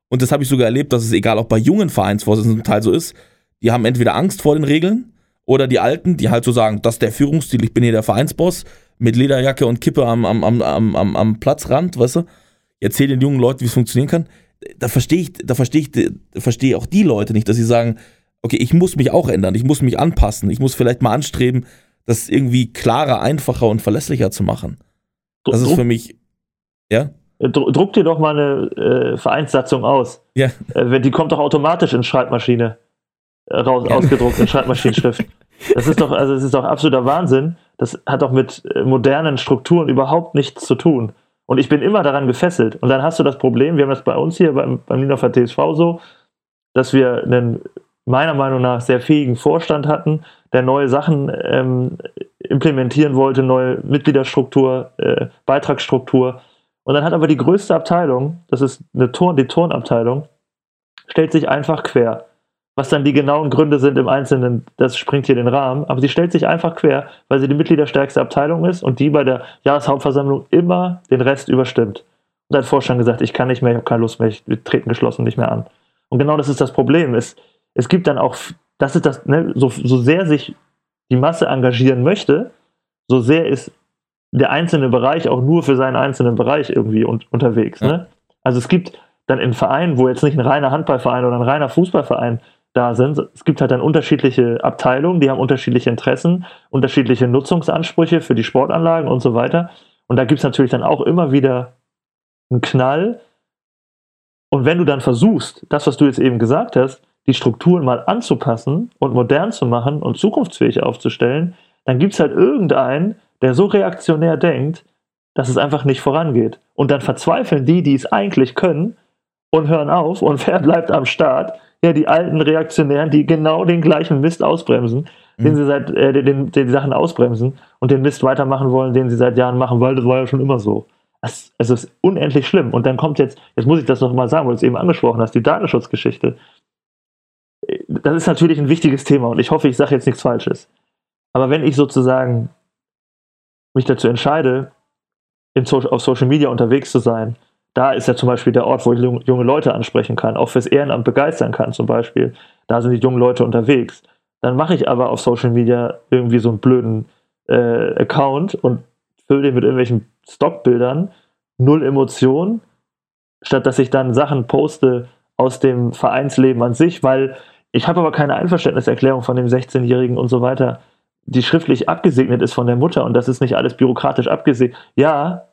Und das habe ich sogar erlebt, dass es egal auch bei jungen Vereinsvorsitzenden zum Teil so ist, die haben entweder Angst vor den Regeln oder die Alten, die halt so sagen, das ist der Führungsstil, ich bin hier der Vereinsboss mit Lederjacke und Kippe am, am, am, am, am Platzrand, weißt du? Erzähl den jungen Leuten, wie es funktionieren kann. Da verstehe ich, da verstehe ich, verstehe auch die Leute nicht, dass sie sagen, okay, ich muss mich auch ändern, ich muss mich anpassen, ich muss vielleicht mal anstreben, das irgendwie klarer, einfacher und verlässlicher zu machen. Das ist für mich, ja? Druck dir doch mal eine äh, Vereinssatzung aus. Ja. Äh, die kommt doch automatisch in Schreibmaschine äh, raus, ja. ausgedruckt in Schreibmaschinenschrift. Das ist doch, also es ist doch absoluter Wahnsinn. Das hat doch mit äh, modernen Strukturen überhaupt nichts zu tun. Und ich bin immer daran gefesselt. Und dann hast du das Problem, wir haben das bei uns hier beim, beim Niederfer TSV so, dass wir einen meiner Meinung nach sehr fähigen Vorstand hatten, der neue Sachen ähm, implementieren wollte, neue Mitgliederstruktur, äh, Beitragsstruktur. Und dann hat aber die größte Abteilung, das ist eine Turn, die Turnabteilung, stellt sich einfach quer. Was dann die genauen Gründe sind im Einzelnen, das springt hier den Rahmen. Aber sie stellt sich einfach quer, weil sie die mitgliederstärkste Abteilung ist und die bei der Jahreshauptversammlung immer den Rest überstimmt. Und hat Vorstand gesagt, ich kann nicht mehr, ich habe keine Lust mehr, wir treten geschlossen nicht mehr an. Und genau das ist das Problem. Es, es gibt dann auch das ist das, ne, so, so sehr sich die Masse engagieren möchte, so sehr ist der einzelne Bereich auch nur für seinen einzelnen Bereich irgendwie un unterwegs. Ne? Also es gibt dann in Vereinen, wo jetzt nicht ein reiner Handballverein oder ein reiner Fußballverein da sind, es gibt halt dann unterschiedliche Abteilungen, die haben unterschiedliche Interessen, unterschiedliche Nutzungsansprüche für die Sportanlagen und so weiter. Und da gibt es natürlich dann auch immer wieder einen Knall. Und wenn du dann versuchst, das, was du jetzt eben gesagt hast, die Strukturen mal anzupassen und modern zu machen und zukunftsfähig aufzustellen, dann gibt es halt irgendeinen, der so reaktionär denkt, dass es einfach nicht vorangeht. Und dann verzweifeln die, die es eigentlich können, und hören auf. Und wer bleibt am Start? Ja, die alten Reaktionären, die genau den gleichen Mist ausbremsen, mhm. den sie seit, äh, den, den, die Sachen ausbremsen und den Mist weitermachen wollen, den sie seit Jahren machen, weil das war ja schon immer so. Es, es ist unendlich schlimm. Und dann kommt jetzt, jetzt muss ich das noch mal sagen, weil du es eben angesprochen hast, die Datenschutzgeschichte das ist natürlich ein wichtiges Thema und ich hoffe, ich sage jetzt nichts Falsches. Aber wenn ich sozusagen mich dazu entscheide, so auf Social Media unterwegs zu sein, da ist ja zum Beispiel der Ort, wo ich junge Leute ansprechen kann, auch fürs Ehrenamt begeistern kann zum Beispiel. Da sind die jungen Leute unterwegs. Dann mache ich aber auf Social Media irgendwie so einen blöden äh, Account und fülle den mit irgendwelchen Stockbildern, null Emotionen, statt dass ich dann Sachen poste aus dem Vereinsleben an sich, weil ich habe aber keine Einverständniserklärung von dem 16-Jährigen und so weiter, die schriftlich abgesegnet ist von der Mutter und das ist nicht alles bürokratisch abgesegnet. Ja,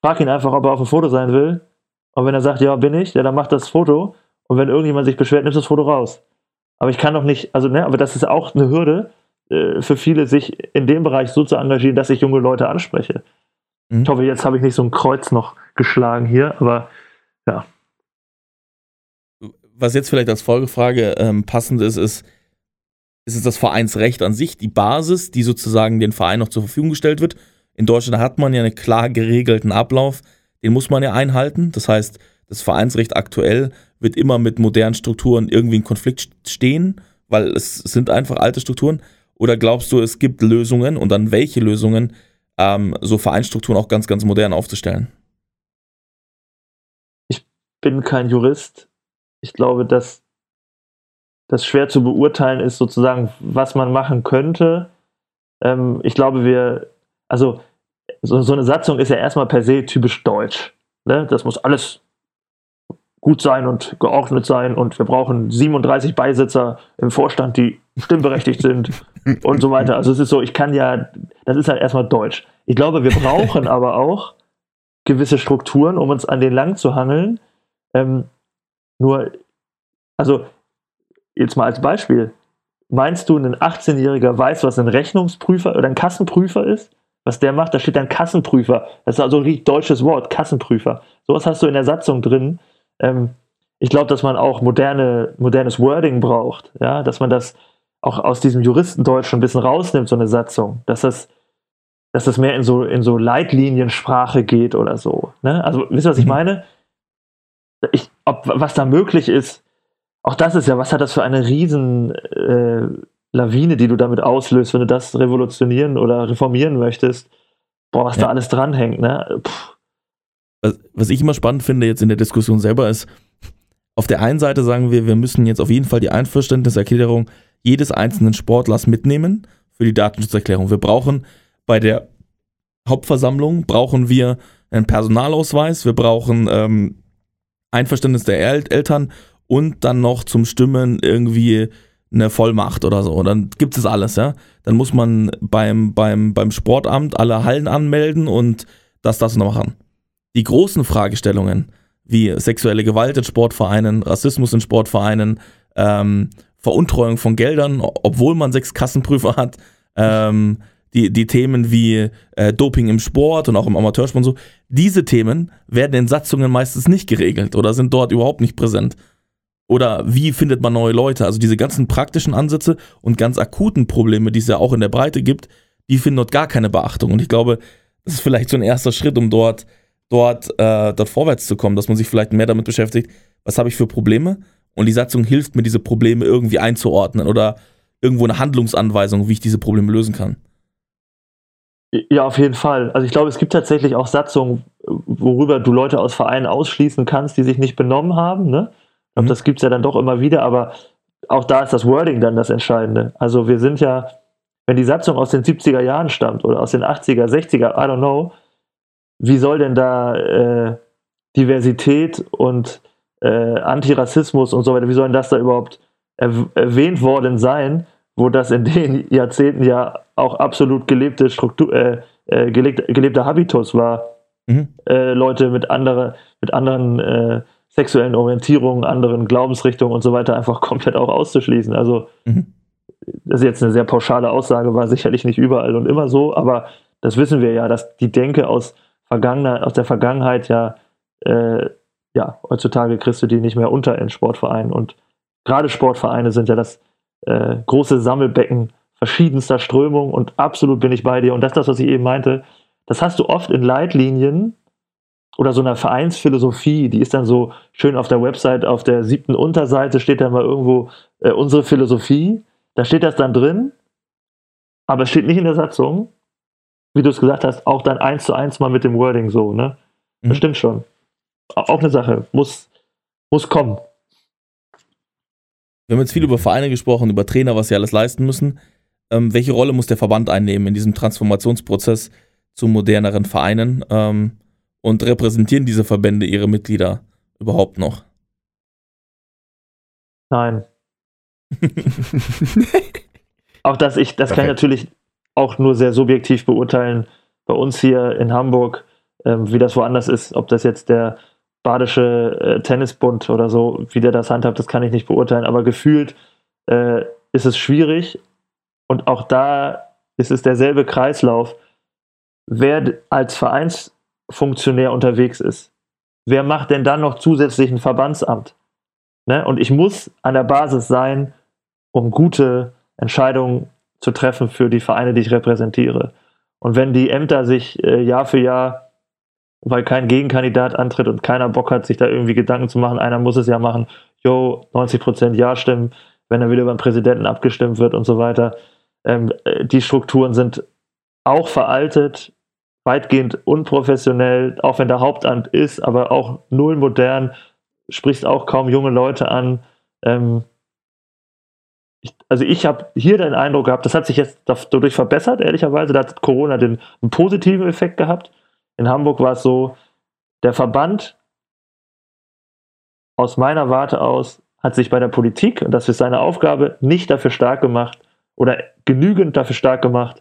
frag ihn einfach, ob er auf dem Foto sein will. Und wenn er sagt, ja, bin ich, ja, dann macht das Foto. Und wenn irgendjemand sich beschwert, nimmt das Foto raus. Aber ich kann doch nicht, also, ne, aber das ist auch eine Hürde äh, für viele, sich in dem Bereich so zu engagieren, dass ich junge Leute anspreche. Mhm. Ich hoffe, jetzt habe ich nicht so ein Kreuz noch geschlagen hier, aber ja was jetzt vielleicht als Folgefrage ähm, passend ist, ist, ist es das Vereinsrecht an sich, die Basis, die sozusagen den Verein noch zur Verfügung gestellt wird. In Deutschland hat man ja einen klar geregelten Ablauf, den muss man ja einhalten. Das heißt, das Vereinsrecht aktuell wird immer mit modernen Strukturen irgendwie in Konflikt stehen, weil es sind einfach alte Strukturen. Oder glaubst du, es gibt Lösungen und dann welche Lösungen, ähm, so Vereinsstrukturen auch ganz, ganz modern aufzustellen? Ich bin kein Jurist, ich glaube, dass das schwer zu beurteilen ist, sozusagen, was man machen könnte. Ähm, ich glaube, wir, also so, so, eine Satzung ist ja erstmal per se typisch deutsch. Ne? Das muss alles gut sein und geordnet sein und wir brauchen 37 Beisitzer im Vorstand, die stimmberechtigt sind und so weiter. Also es ist so, ich kann ja, das ist halt erstmal Deutsch. Ich glaube, wir brauchen aber auch gewisse Strukturen, um uns an den lang zu hangeln. Ähm, nur, also jetzt mal als Beispiel, meinst du, ein 18-Jähriger weiß, was ein Rechnungsprüfer oder ein Kassenprüfer ist? Was der macht, da steht ein Kassenprüfer. Das ist also ein deutsches Wort, Kassenprüfer. Sowas hast du in der Satzung drin ähm, ich glaube, dass man auch moderne, modernes Wording braucht, ja, dass man das auch aus diesem Juristendeutsch schon ein bisschen rausnimmt, so eine Satzung, dass das, dass das mehr in so, in so Leitliniensprache geht oder so. Ne? Also, wisst ihr, was ich mhm. meine? Ich, ob, was da möglich ist, auch das ist ja, was hat das für eine riesen äh, Lawine, die du damit auslöst, wenn du das revolutionieren oder reformieren möchtest. Boah, was ja. da alles dranhängt, ne? Was, was ich immer spannend finde jetzt in der Diskussion selber ist, auf der einen Seite sagen wir, wir müssen jetzt auf jeden Fall die Einverständniserklärung jedes einzelnen Sportlers mitnehmen für die Datenschutzerklärung. Wir brauchen bei der Hauptversammlung brauchen wir einen Personalausweis, wir brauchen ähm, Einverständnis der El Eltern und dann noch zum Stimmen irgendwie eine Vollmacht oder so. Dann gibt es alles, ja. Dann muss man beim, beim, beim Sportamt alle Hallen anmelden und das, das noch machen die großen Fragestellungen wie sexuelle Gewalt in Sportvereinen, Rassismus in Sportvereinen, ähm, Veruntreuung von Geldern, obwohl man sechs Kassenprüfer hat, ähm, die, die Themen wie äh, Doping im Sport und auch im Amateursport und so, diese Themen werden in Satzungen meistens nicht geregelt oder sind dort überhaupt nicht präsent. Oder wie findet man neue Leute? Also diese ganzen praktischen Ansätze und ganz akuten Probleme, die es ja auch in der Breite gibt, die finden dort gar keine Beachtung. Und ich glaube, das ist vielleicht so ein erster Schritt, um dort dort, äh, dort vorwärts zu kommen, dass man sich vielleicht mehr damit beschäftigt, was habe ich für Probleme und die Satzung hilft mir, diese Probleme irgendwie einzuordnen oder irgendwo eine Handlungsanweisung, wie ich diese Probleme lösen kann. Ja, auf jeden Fall. Also ich glaube, es gibt tatsächlich auch Satzungen, worüber du Leute aus Vereinen ausschließen kannst, die sich nicht benommen haben. Ne? Ich glaube, mhm. das gibt es ja dann doch immer wieder, aber auch da ist das Wording dann das Entscheidende. Also wir sind ja, wenn die Satzung aus den 70er Jahren stammt oder aus den 80er, 60er, I don't know, wie soll denn da äh, Diversität und äh, Antirassismus und so weiter, wie soll denn das da überhaupt erw erwähnt worden sein, wo das in den Jahrzehnten ja auch absolut gelebte Struktur, äh, äh gelebt, gelebter Habitus war, mhm. Äh, Leute mit, andere, mit anderen äh, sexuellen Orientierungen, anderen Glaubensrichtungen und so weiter einfach komplett auch auszuschließen. Also mhm. das ist jetzt eine sehr pauschale Aussage, war sicherlich nicht überall und immer so, aber das wissen wir ja, dass die Denke aus Vergangenheit, aus der Vergangenheit ja, äh, ja, heutzutage kriegst du die nicht mehr unter in Sportvereinen. Und gerade Sportvereine sind ja das äh, große Sammelbecken verschiedenster Strömungen und absolut bin ich bei dir. Und das ist das, was ich eben meinte. Das hast du oft in Leitlinien oder so einer Vereinsphilosophie, die ist dann so schön auf der Website, auf der siebten Unterseite steht dann mal irgendwo äh, unsere Philosophie. Da steht das dann drin, aber es steht nicht in der Satzung wie du es gesagt hast, auch dann eins zu eins mal mit dem Wording so, ne? Mhm. Das stimmt schon. Auch eine Sache, muss, muss kommen. Wir haben jetzt viel über Vereine gesprochen, über Trainer, was sie alles leisten müssen. Ähm, welche Rolle muss der Verband einnehmen in diesem Transformationsprozess zu moderneren Vereinen? Ähm, und repräsentieren diese Verbände ihre Mitglieder überhaupt noch? Nein. auch das, ich, das kann ich natürlich auch nur sehr subjektiv beurteilen. Bei uns hier in Hamburg, ähm, wie das woanders ist, ob das jetzt der Badische äh, Tennisbund oder so, wie der das handhabt, das kann ich nicht beurteilen. Aber gefühlt äh, ist es schwierig und auch da ist es derselbe Kreislauf. Wer als Vereinsfunktionär unterwegs ist, wer macht denn dann noch zusätzlich ein Verbandsamt? Ne? Und ich muss an der Basis sein, um gute Entscheidungen zu treffen für die Vereine, die ich repräsentiere. Und wenn die Ämter sich äh, Jahr für Jahr, weil kein Gegenkandidat antritt und keiner Bock hat, sich da irgendwie Gedanken zu machen, einer muss es ja machen, yo, 90 Prozent Ja stimmen, wenn dann wieder beim Präsidenten abgestimmt wird und so weiter. Ähm, äh, die Strukturen sind auch veraltet, weitgehend unprofessionell, auch wenn der Hauptamt ist, aber auch null modern. sprichst auch kaum junge Leute an. Ähm, also ich habe hier den Eindruck gehabt, das hat sich jetzt dadurch verbessert, ehrlicherweise. Da hat Corona den, einen positiven Effekt gehabt. In Hamburg war es so, der Verband aus meiner Warte aus hat sich bei der Politik, und das ist seine Aufgabe, nicht dafür stark gemacht oder genügend dafür stark gemacht,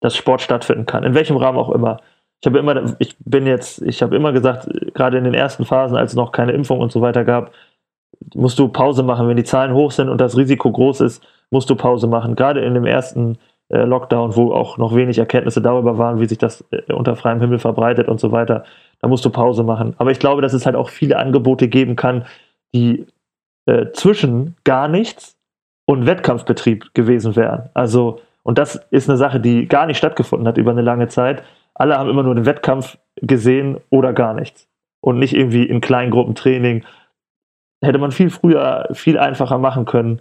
dass Sport stattfinden kann, in welchem Rahmen auch immer. Ich habe immer, ich bin jetzt, ich habe immer gesagt, gerade in den ersten Phasen, als es noch keine Impfung und so weiter gab, musst du Pause machen. Wenn die Zahlen hoch sind und das Risiko groß ist, musst du Pause machen. Gerade in dem ersten Lockdown, wo auch noch wenig Erkenntnisse darüber waren, wie sich das äh, unter freiem Himmel verbreitet und so weiter, da musst du Pause machen. Aber ich glaube, dass es halt auch viele Angebote geben kann, die äh, zwischen gar nichts und Wettkampfbetrieb gewesen wären. Also, und das ist eine Sache, die gar nicht stattgefunden hat über eine lange Zeit. Alle haben immer nur den Wettkampf gesehen oder gar nichts. Und nicht irgendwie in kleinen Gruppen Training hätte man viel früher, viel einfacher machen können,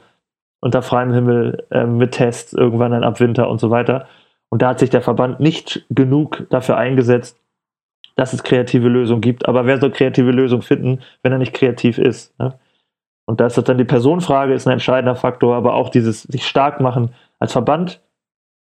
unter freiem Himmel, äh, mit Tests, irgendwann dann ab Winter und so weiter. Und da hat sich der Verband nicht genug dafür eingesetzt, dass es kreative Lösungen gibt. Aber wer soll kreative Lösungen finden, wenn er nicht kreativ ist? Ne? Und da ist dann die Personenfrage, ist ein entscheidender Faktor, aber auch dieses sich stark machen. Als Verband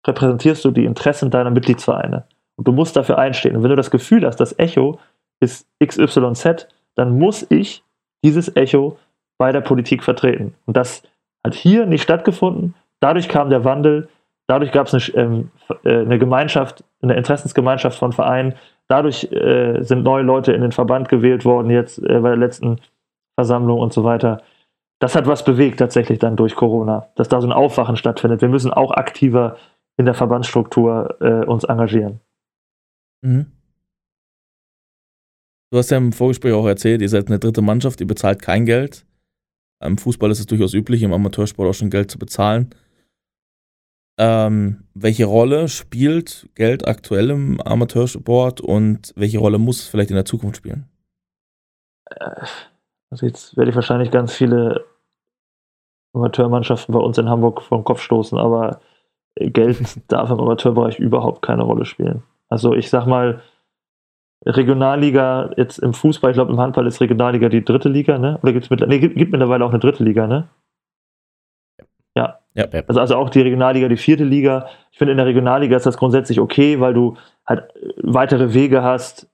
repräsentierst du die Interessen deiner Mitgliedsvereine. Und du musst dafür einstehen. Und wenn du das Gefühl hast, das Echo ist XYZ, dann muss ich dieses Echo bei der Politik vertreten. Und das hat hier nicht stattgefunden. Dadurch kam der Wandel, dadurch gab es eine, ähm, äh, eine, Gemeinschaft, eine Interessensgemeinschaft von Vereinen, dadurch äh, sind neue Leute in den Verband gewählt worden, jetzt äh, bei der letzten Versammlung und so weiter. Das hat was bewegt tatsächlich dann durch Corona, dass da so ein Aufwachen stattfindet. Wir müssen auch aktiver in der Verbandsstruktur äh, uns engagieren. Mhm. Du hast ja im Vorgespräch auch erzählt, ihr seid eine dritte Mannschaft, ihr bezahlt kein Geld. Im Fußball ist es durchaus üblich, im Amateursport auch schon Geld zu bezahlen. Ähm, welche Rolle spielt Geld aktuell im Amateursport und welche Rolle muss es vielleicht in der Zukunft spielen? Äh, also jetzt werde ich wahrscheinlich ganz viele Amateurmannschaften bei uns in Hamburg vom Kopf stoßen, aber Geld darf im Amateurbereich überhaupt keine Rolle spielen. Also ich sag mal, Regionalliga jetzt im Fußball, ich glaube im Handball ist Regionalliga die dritte Liga, ne? Oder gibt's mit, nee, gibt, gibt mittlerweile auch eine dritte Liga, ne? Ja. ja. Also, also auch die Regionalliga, die vierte Liga. Ich finde, in der Regionalliga ist das grundsätzlich okay, weil du halt weitere Wege hast.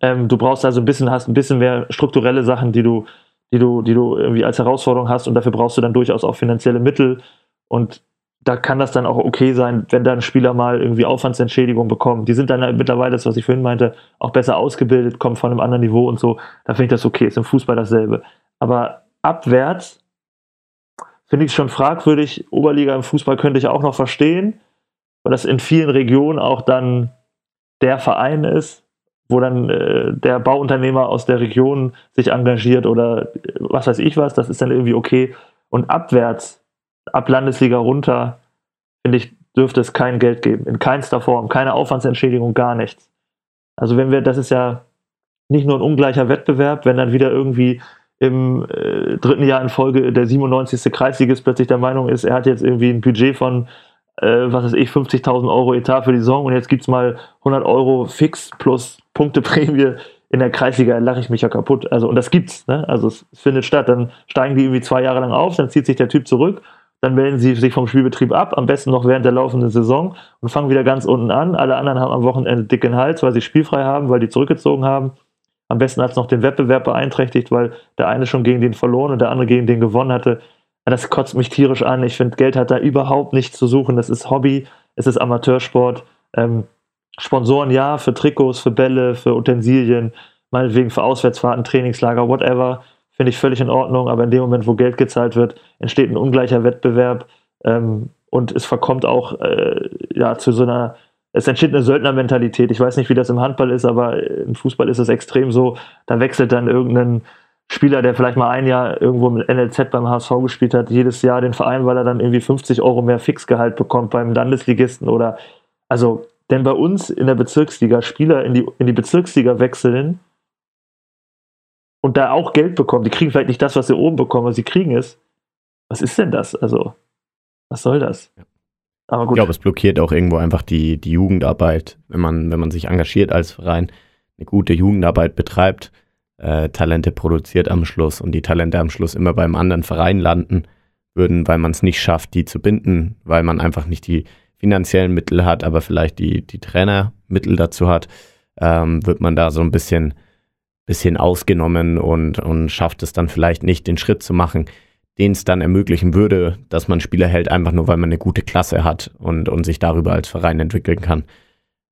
Ähm, du brauchst also ein bisschen, hast ein bisschen mehr strukturelle Sachen, die du, die du, die du irgendwie als Herausforderung hast und dafür brauchst du dann durchaus auch finanzielle Mittel. Und da kann das dann auch okay sein, wenn dann Spieler mal irgendwie Aufwandsentschädigung bekommen. Die sind dann halt mittlerweile, das was ich vorhin meinte, auch besser ausgebildet, kommen von einem anderen Niveau und so. Da finde ich das okay, ist im Fußball dasselbe. Aber abwärts finde ich es schon fragwürdig. Oberliga im Fußball könnte ich auch noch verstehen, weil das in vielen Regionen auch dann der Verein ist, wo dann äh, der Bauunternehmer aus der Region sich engagiert oder äh, was weiß ich was, das ist dann irgendwie okay. Und abwärts ab Landesliga runter, finde ich, dürfte es kein Geld geben. In keinster Form. Keine Aufwandsentschädigung, gar nichts. Also wenn wir, das ist ja nicht nur ein ungleicher Wettbewerb, wenn dann wieder irgendwie im äh, dritten Jahr in Folge der 97. Kreisligist plötzlich der Meinung ist, er hat jetzt irgendwie ein Budget von, äh, was weiß ich, 50.000 Euro Etat für die Saison und jetzt gibt es mal 100 Euro fix plus Punkteprämie in der Kreisliga, lache ich mich ja kaputt. Also, und das gibt's, ne? Also es findet statt. Dann steigen die irgendwie zwei Jahre lang auf, dann zieht sich der Typ zurück dann melden sie sich vom Spielbetrieb ab, am besten noch während der laufenden Saison und fangen wieder ganz unten an. Alle anderen haben am Wochenende dicken Hals, weil sie spielfrei haben, weil die zurückgezogen haben. Am besten hat es noch den Wettbewerb beeinträchtigt, weil der eine schon gegen den verloren und der andere gegen den gewonnen hatte. Das kotzt mich tierisch an. Ich finde, Geld hat da überhaupt nichts zu suchen. Das ist Hobby, es ist Amateursport. Ähm, Sponsoren ja, für Trikots, für Bälle, für Utensilien, meinetwegen für Auswärtsfahrten, Trainingslager, whatever finde ich völlig in Ordnung, aber in dem Moment, wo Geld gezahlt wird, entsteht ein ungleicher Wettbewerb ähm, und es verkommt auch äh, ja, zu so einer, es entsteht eine Söldnermentalität. Ich weiß nicht, wie das im Handball ist, aber im Fußball ist es extrem so, da wechselt dann irgendein Spieler, der vielleicht mal ein Jahr irgendwo mit NLZ beim HSV gespielt hat, jedes Jahr den Verein, weil er dann irgendwie 50 Euro mehr Fixgehalt bekommt beim Landesligisten oder also, denn bei uns in der Bezirksliga Spieler in die, in die Bezirksliga wechseln, und da auch Geld bekommen. Die kriegen vielleicht nicht das, was sie oben bekommen, was sie kriegen ist. Was ist denn das? Also, was soll das? Aber gut. Ich glaube, es blockiert auch irgendwo einfach die, die Jugendarbeit, wenn man, wenn man sich engagiert als Verein, eine gute Jugendarbeit betreibt. äh, Talente produziert am Schluss und die Talente am Schluss immer beim anderen Verein landen würden, weil man es nicht schafft, die zu binden, weil man einfach nicht die finanziellen Mittel hat, aber vielleicht die, die Trainermittel dazu hat, ähm, wird man da so ein bisschen, bisschen ausgenommen und, und schafft es dann vielleicht nicht, den Schritt zu machen, den es dann ermöglichen würde, dass man Spieler hält, einfach nur weil man eine gute Klasse hat und, und sich darüber als Verein entwickeln kann.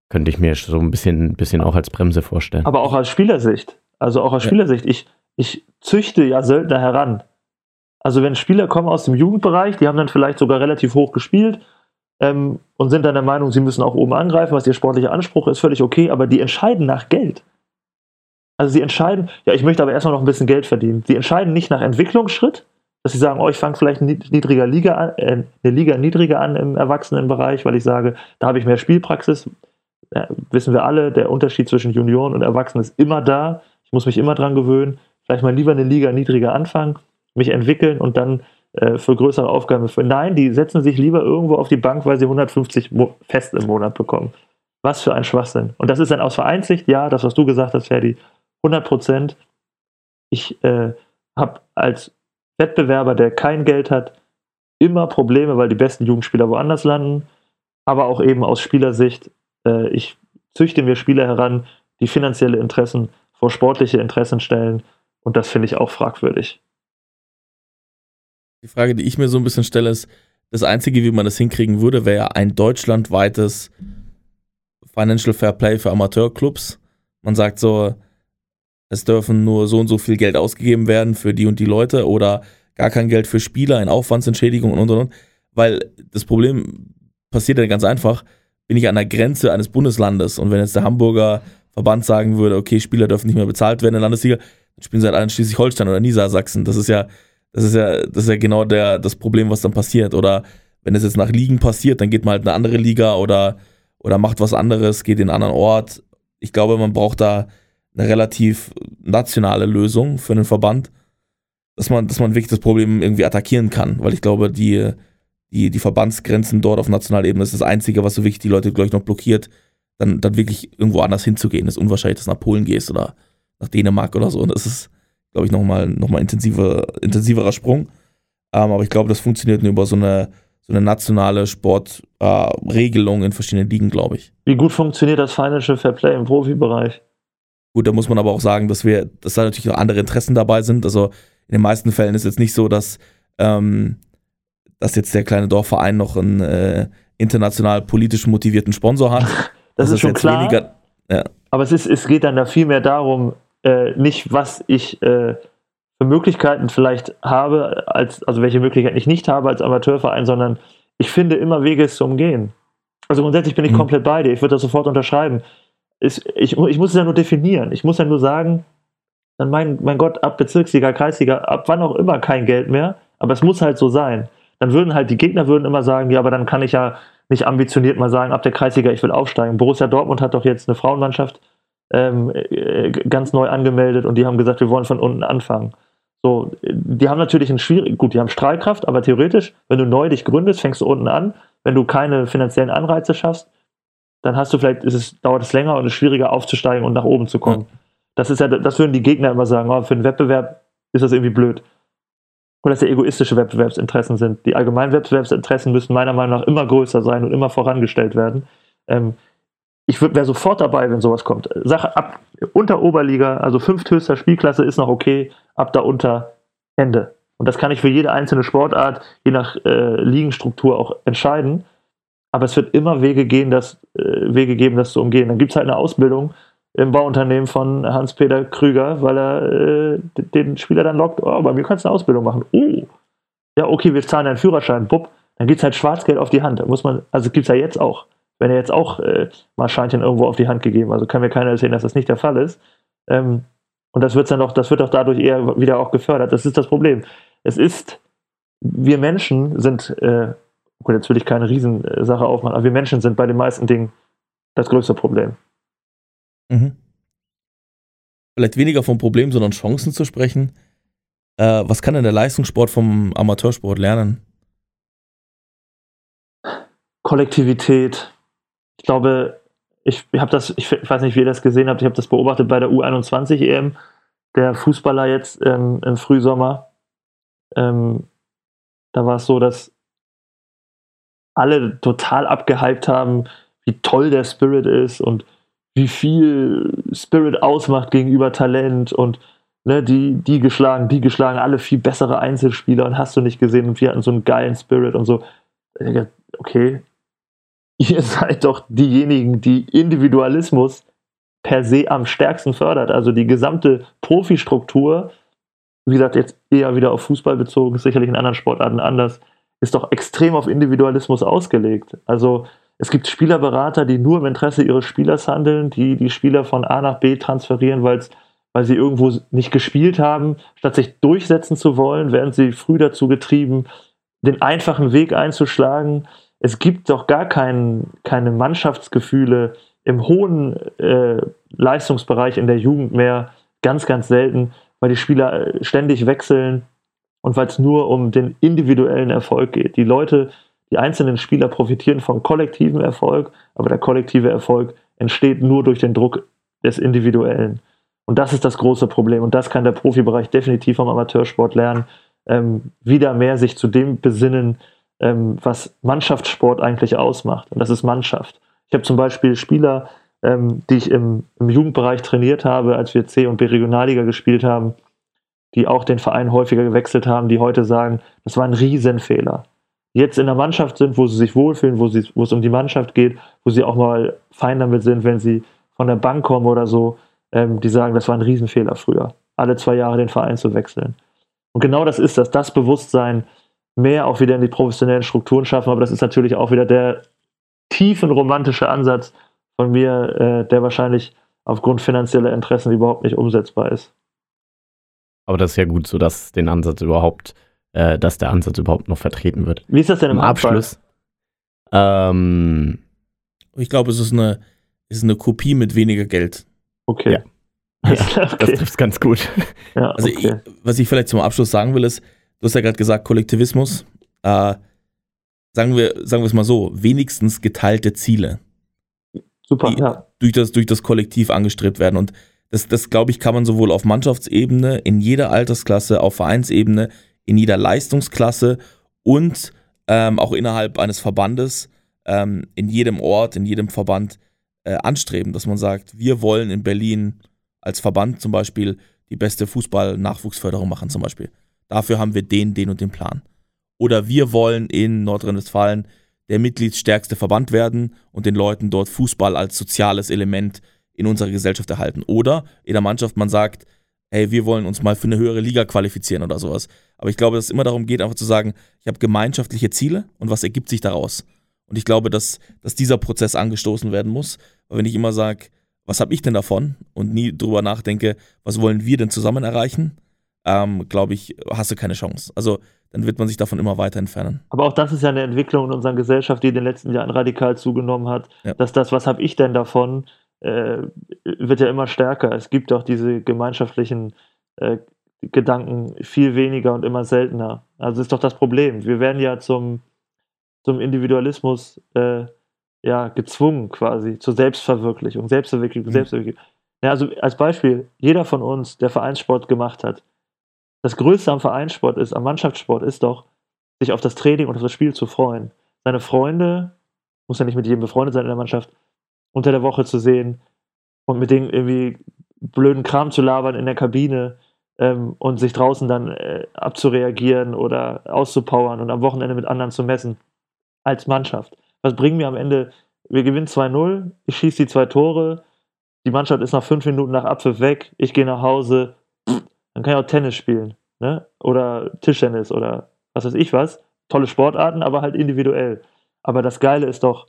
Könnte ich mir so ein bisschen, bisschen auch als Bremse vorstellen. Aber auch als Spielersicht. Also auch aus ja. Spielersicht. Ich, ich züchte ja Söldner heran. Also wenn Spieler kommen aus dem Jugendbereich, die haben dann vielleicht sogar relativ hoch gespielt ähm, und sind dann der Meinung, sie müssen auch oben angreifen, was ihr sportlicher Anspruch ist, völlig okay, aber die entscheiden nach Geld. Also sie entscheiden, ja, ich möchte aber erstmal noch ein bisschen Geld verdienen. Sie entscheiden nicht nach Entwicklungsschritt, dass sie sagen, oh, ich fange vielleicht niedriger Liga an, äh, eine Liga niedriger an im Erwachsenenbereich, weil ich sage, da habe ich mehr Spielpraxis. Ja, wissen wir alle, der Unterschied zwischen Junioren und Erwachsenen ist immer da. Ich muss mich immer dran gewöhnen. Vielleicht mal lieber eine Liga niedriger anfangen mich entwickeln und dann äh, für größere Aufgaben. Nein, die setzen sich lieber irgendwo auf die Bank, weil sie 150 Mo fest im Monat bekommen. Was für ein Schwachsinn. Und das ist dann aus Vereinssicht, ja, das, was du gesagt hast, Ferdi, 100 Prozent. Ich äh, habe als Wettbewerber, der kein Geld hat, immer Probleme, weil die besten Jugendspieler woanders landen. Aber auch eben aus Spielersicht, äh, ich züchte mir Spieler heran, die finanzielle Interessen vor sportliche Interessen stellen. Und das finde ich auch fragwürdig. Die Frage, die ich mir so ein bisschen stelle, ist, das Einzige, wie man das hinkriegen würde, wäre ein deutschlandweites Financial Fair Play für Amateurclubs. Man sagt so, es dürfen nur so und so viel Geld ausgegeben werden für die und die Leute oder gar kein Geld für Spieler in Aufwandsentschädigung und und und. Weil das Problem passiert ja ganz einfach, bin ich an der Grenze eines Bundeslandes und wenn jetzt der Hamburger Verband sagen würde, okay, Spieler dürfen nicht mehr bezahlt werden in der Landesliga, dann spielen sie halt an Schleswig-Holstein oder Niedersachsen. Das ist ja das ist ja, das ist ja genau der, das Problem, was dann passiert. Oder wenn es jetzt nach Ligen passiert, dann geht man halt in eine andere Liga oder, oder macht was anderes, geht in einen anderen Ort. Ich glaube, man braucht da eine relativ nationale Lösung für einen Verband, dass man, dass man wirklich das Problem irgendwie attackieren kann. Weil ich glaube, die, die, die Verbandsgrenzen dort auf nationaler Ebene ist das Einzige, was so wirklich die Leute, glaube ich, noch blockiert, dann, dann wirklich irgendwo anders hinzugehen. Das ist unwahrscheinlich, dass du nach Polen gehst oder nach Dänemark oder so. Und das ist, glaube ich, nochmal noch mal intensiver, intensiverer Sprung. Ähm, aber ich glaube, das funktioniert nur über so eine, so eine nationale Sportregelung äh, in verschiedenen Ligen, glaube ich. Wie gut funktioniert das Financial Fair Play im Profibereich? Gut, da muss man aber auch sagen, dass wir, dass da natürlich auch andere Interessen dabei sind. Also in den meisten Fällen ist es jetzt nicht so, dass, ähm, dass jetzt der kleine Dorfverein noch einen äh, international politisch motivierten Sponsor hat. das, das, ist schon klar. Weniger, ja. Aber es, ist, es geht dann da viel mehr darum, äh, nicht, was ich äh, für Möglichkeiten vielleicht habe, als, also welche Möglichkeiten ich nicht habe als Amateurverein, sondern ich finde immer Wege, es zu umgehen. Also grundsätzlich bin ich mhm. komplett bei dir. Ich würde das sofort unterschreiben. Ich, ich, ich, muss es ja nur definieren. Ich muss ja nur sagen, dann mein, mein Gott, ab Bezirksliga, Kreisliga, ab wann auch immer kein Geld mehr, aber es muss halt so sein. Dann würden halt die Gegner würden immer sagen, ja, aber dann kann ich ja nicht ambitioniert mal sagen, ab der Kreisliga, ich will aufsteigen. Borussia Dortmund hat doch jetzt eine Frauenmannschaft, ähm, äh, ganz neu angemeldet und die haben gesagt, wir wollen von unten anfangen. So, die haben natürlich ein schwierig, gut, die haben Strahlkraft, aber theoretisch, wenn du neu dich gründest, fängst du unten an. Wenn du keine finanziellen Anreize schaffst, dann hast du vielleicht, ist es, dauert es länger und es ist schwieriger aufzusteigen und nach oben zu kommen. Ja. Das ist ja, das würden die Gegner immer sagen, oh, für einen Wettbewerb ist das irgendwie blöd. Oder dass ja egoistische Wettbewerbsinteressen sind. Die allgemeinen Wettbewerbsinteressen müssen meiner Meinung nach immer größer sein und immer vorangestellt werden. Ähm, ich wäre sofort dabei, wenn sowas kommt. Sache ab unter Oberliga, also fünfthöchster Spielklasse ist noch okay, ab da unter Ende. Und das kann ich für jede einzelne Sportart, je nach äh, Ligenstruktur auch entscheiden. Aber es wird immer Wege gehen, das, äh, Wege geben, das zu umgehen. Dann gibt es halt eine Ausbildung im Bauunternehmen von Hans-Peter Krüger, weil er äh, den Spieler dann lockt, oh, bei mir kannst du eine Ausbildung machen. Oh, ja, okay, wir zahlen einen Führerschein, bupp. Dann gibt es halt Schwarzgeld auf die Hand. Da muss man, also gibt es ja jetzt auch wenn er jetzt auch äh, mal Scheinchen irgendwo auf die Hand gegeben. Also kann mir keiner erzählen, dass das nicht der Fall ist. Ähm, und das wird dann doch, das wird doch dadurch eher wieder auch gefördert. Das ist das Problem. Es ist, wir Menschen sind, äh, gut, jetzt will ich keine Riesensache aufmachen, aber wir Menschen sind bei den meisten Dingen das größte Problem. Mhm. Vielleicht weniger vom Problem, sondern Chancen zu sprechen. Äh, was kann denn der Leistungssport vom Amateursport lernen? Kollektivität, ich glaube, ich habe das, ich weiß nicht, wie ihr das gesehen habt, ich habe das beobachtet bei der U21 EM. der Fußballer jetzt ähm, im Frühsommer, ähm, da war es so, dass alle total abgehypt haben, wie toll der Spirit ist und wie viel Spirit ausmacht gegenüber Talent und ne, die, die geschlagen, die geschlagen, alle viel bessere Einzelspieler und hast du nicht gesehen und wir hatten so einen geilen Spirit und so. Okay, ihr seid doch diejenigen, die Individualismus per se am stärksten fördert. Also die gesamte Profistruktur, wie gesagt, jetzt eher wieder auf Fußball bezogen, sicherlich in anderen Sportarten anders, ist doch extrem auf Individualismus ausgelegt. Also es gibt Spielerberater, die nur im Interesse ihres Spielers handeln, die die Spieler von A nach B transferieren, weil sie irgendwo nicht gespielt haben, statt sich durchsetzen zu wollen, werden sie früh dazu getrieben, den einfachen Weg einzuschlagen. Es gibt doch gar kein, keine Mannschaftsgefühle im hohen äh, Leistungsbereich in der Jugend mehr, ganz, ganz selten, weil die Spieler äh, ständig wechseln und weil es nur um den individuellen Erfolg geht. Die Leute die einzelnen Spieler profitieren vom kollektiven Erfolg, aber der kollektive Erfolg entsteht nur durch den Druck des Individuellen. Und das ist das große Problem. Und das kann der Profibereich definitiv vom Amateursport lernen. Ähm, wieder mehr sich zu dem besinnen, ähm, was Mannschaftssport eigentlich ausmacht. Und das ist Mannschaft. Ich habe zum Beispiel Spieler, ähm, die ich im, im, Jugendbereich trainiert habe, als wir C- und B-Regionalliga gespielt haben, die auch den Verein häufiger gewechselt haben, die heute sagen, das war ein Riesenfehler jetzt in der Mannschaft sind, wo sie sich wohlfühlen, wo, sie, wo es um die Mannschaft geht, wo sie auch mal fein damit sind, wenn sie von der Bank kommen oder so, ähm, die sagen, das war ein Riesenfehler früher, alle zwei Jahre den Verein zu wechseln. Und genau das ist das, das Bewusstsein mehr auch wieder in die professionellen Strukturen schaffen, aber das ist natürlich auch wieder der tiefen romantische Ansatz von mir, äh, der wahrscheinlich aufgrund finanzieller Interessen überhaupt nicht umsetzbar ist. Aber das ist ja gut, so dass den Ansatz überhaupt äh, dass der Ansatz überhaupt noch vertreten wird. Wie ist das denn im, Im Abschluss? Ähm, ich glaube, es ist eine, ist eine Kopie mit weniger Geld. Okay. Ja. Ja, okay. Das trifft ganz gut. Ja, also okay. ich, was ich vielleicht zum Abschluss sagen will, ist, du hast ja gerade gesagt, Kollektivismus. Äh, sagen wir, sagen wir es mal so, wenigstens geteilte Ziele. Super, ja. Durch das, durch das Kollektiv angestrebt werden. Und das, das glaube ich, kann man sowohl auf Mannschaftsebene, in jeder Altersklasse, auf Vereinsebene, in jeder Leistungsklasse und ähm, auch innerhalb eines Verbandes, ähm, in jedem Ort, in jedem Verband äh, anstreben, dass man sagt, wir wollen in Berlin als Verband zum Beispiel die beste Fußball-Nachwuchsförderung machen zum Beispiel. Dafür haben wir den, den und den Plan. Oder wir wollen in Nordrhein-Westfalen der mitgliedsstärkste Verband werden und den Leuten dort Fußball als soziales Element in unserer Gesellschaft erhalten. Oder in der Mannschaft man sagt, hey, wir wollen uns mal für eine höhere Liga qualifizieren oder sowas. Aber ich glaube, dass es immer darum geht, einfach zu sagen, ich habe gemeinschaftliche Ziele und was ergibt sich daraus. Und ich glaube, dass, dass dieser Prozess angestoßen werden muss. Weil wenn ich immer sage, was habe ich denn davon und nie drüber nachdenke, was wollen wir denn zusammen erreichen, ähm, glaube ich, hast du keine Chance. Also dann wird man sich davon immer weiter entfernen. Aber auch das ist ja eine Entwicklung in unserer Gesellschaft, die in den letzten Jahren radikal zugenommen hat, ja. dass das, was habe ich denn davon, äh, wird ja immer stärker. Es gibt auch diese gemeinschaftlichen äh, Gedanken viel weniger und immer seltener. Also ist doch das Problem. Wir werden ja zum, zum Individualismus äh, ja, gezwungen quasi, zur Selbstverwirklichung, Selbstverwirklichung, mhm. Selbstverwirklichung. Ja, also als Beispiel, jeder von uns, der Vereinssport gemacht hat, das Größte am Vereinssport ist, am Mannschaftssport ist doch, sich auf das Training und auf das Spiel zu freuen. Seine Freunde, muss ja nicht mit jedem befreundet sein in der Mannschaft, unter der Woche zu sehen und mit denen irgendwie blöden Kram zu labern in der Kabine ähm, und sich draußen dann äh, abzureagieren oder auszupowern und am Wochenende mit anderen zu messen als Mannschaft. Was bringen wir am Ende? Wir gewinnen 2-0, ich schieße die zwei Tore, die Mannschaft ist nach fünf Minuten nach Abpfiff weg, ich gehe nach Hause, dann kann ich auch Tennis spielen ne? oder Tischtennis oder was weiß ich was. Tolle Sportarten, aber halt individuell. Aber das Geile ist doch,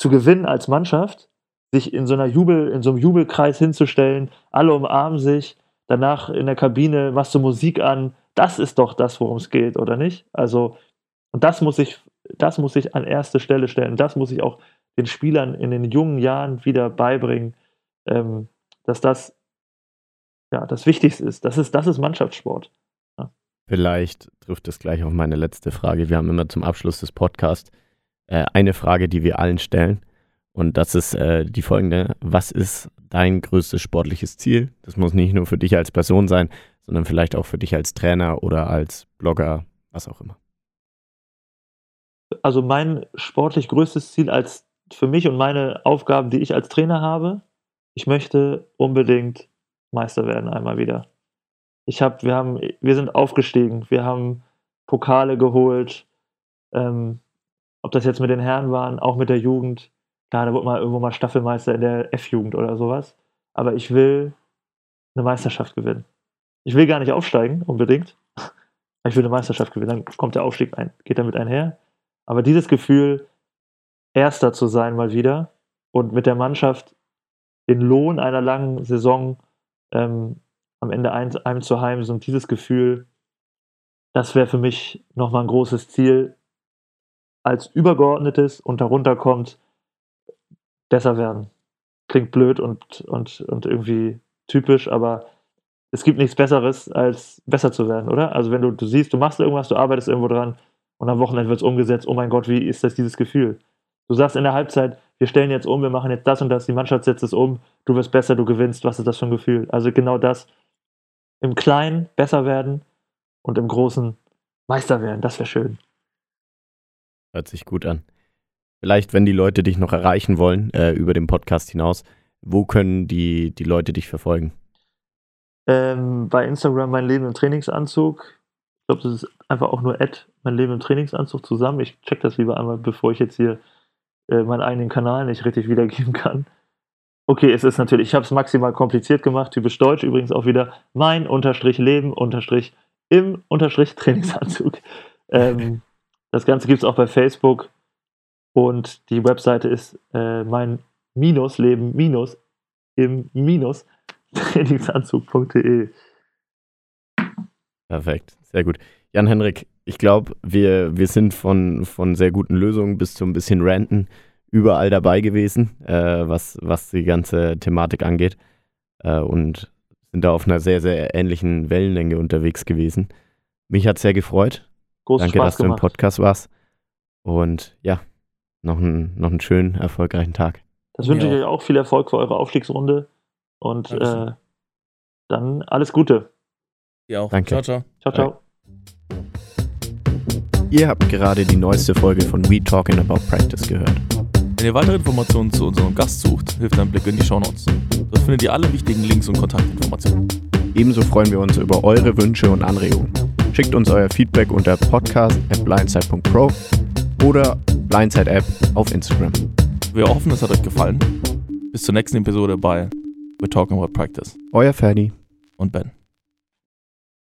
zu gewinnen als Mannschaft, sich in so einer Jubel, in so einem Jubelkreis hinzustellen, alle umarmen sich, danach in der Kabine machst du Musik an, das ist doch das, worum es geht, oder nicht? Also, und das muss ich, das muss ich an erste Stelle stellen. Das muss ich auch den Spielern in den jungen Jahren wieder beibringen, ähm, dass das ja das Wichtigste ist. Das ist, das ist Mannschaftssport. Ja. Vielleicht trifft es gleich auf meine letzte Frage. Wir haben immer zum Abschluss des Podcasts äh, eine Frage, die wir allen stellen. Und das ist äh, die folgende. Was ist dein größtes sportliches Ziel? Das muss nicht nur für dich als Person sein, sondern vielleicht auch für dich als Trainer oder als Blogger, was auch immer. Also mein sportlich größtes Ziel als für mich und meine Aufgaben, die ich als Trainer habe, ich möchte unbedingt Meister werden einmal wieder. Ich habe, wir haben, wir sind aufgestiegen, wir haben Pokale geholt, ähm, ob das jetzt mit den Herren waren, auch mit der Jugend. Klar, da wurde mal irgendwo mal Staffelmeister in der F-Jugend oder sowas. Aber ich will eine Meisterschaft gewinnen. Ich will gar nicht aufsteigen, unbedingt. Ich will eine Meisterschaft gewinnen. Dann kommt der Aufstieg ein, geht damit einher. Aber dieses Gefühl, Erster zu sein mal wieder und mit der Mannschaft den Lohn einer langen Saison ähm, am Ende ein, einem zu heimsen und dieses Gefühl, das wäre für mich nochmal ein großes Ziel, als übergeordnetes und darunter kommt, besser werden. Klingt blöd und, und, und irgendwie typisch, aber es gibt nichts Besseres, als besser zu werden, oder? Also wenn du, du siehst, du machst irgendwas, du arbeitest irgendwo dran und am Wochenende wird es umgesetzt, oh mein Gott, wie ist das dieses Gefühl? Du sagst in der Halbzeit, wir stellen jetzt um, wir machen jetzt das und das, die Mannschaft setzt es um, du wirst besser, du gewinnst, was ist das für ein Gefühl? Also genau das, im Kleinen besser werden und im Großen Meister werden, das wäre schön. Hört sich gut an. Vielleicht, wenn die Leute dich noch erreichen wollen, äh, über den Podcast hinaus, wo können die, die Leute dich verfolgen? Ähm, bei Instagram mein Leben im Trainingsanzug. Ich glaube, das ist einfach auch nur Ad, mein Leben im Trainingsanzug zusammen. Ich check das lieber einmal, bevor ich jetzt hier äh, meinen eigenen Kanal nicht richtig wiedergeben kann. Okay, es ist natürlich, ich habe es maximal kompliziert gemacht, typisch deutsch, übrigens auch wieder mein Unterstrich Leben Unterstrich im Unterstrich Trainingsanzug. Ähm, das Ganze gibt es auch bei Facebook und die Webseite ist äh, mein Minus Leben Minus im Minus Trainingsanzug.de. Perfekt, sehr gut. Jan-Henrik, ich glaube, wir, wir sind von, von sehr guten Lösungen bis zu ein bisschen Ranten überall dabei gewesen, äh, was, was die ganze Thematik angeht. Äh, und sind da auf einer sehr, sehr ähnlichen Wellenlänge unterwegs gewesen. Mich hat sehr gefreut. Großen Danke, Spaß dass du im Podcast warst. Und ja, noch einen, noch einen schönen, erfolgreichen Tag. Das wünsche ich Ja. euch auch viel Erfolg für eure Aufstiegsrunde und äh, dann alles Gute. Ja auch. Danke. Ciao, ciao. Ciao, ciao. Ihr habt gerade die neueste Folge von We Talking About Practice gehört. Wenn ihr weitere Informationen zu unserem Gast sucht, hilft ein Blick in die Shownotes. Dort findet ihr alle wichtigen Links und Kontaktinformationen. Ebenso freuen wir uns über eure Wünsche und Anregungen. Schickt uns euer Feedback unter podcast.blindside.pro oder Blindside App auf Instagram. Wir hoffen, es hat euch gefallen. Bis zur nächsten Episode bei We're Talking About Practice Euer Ferdi. und Ben.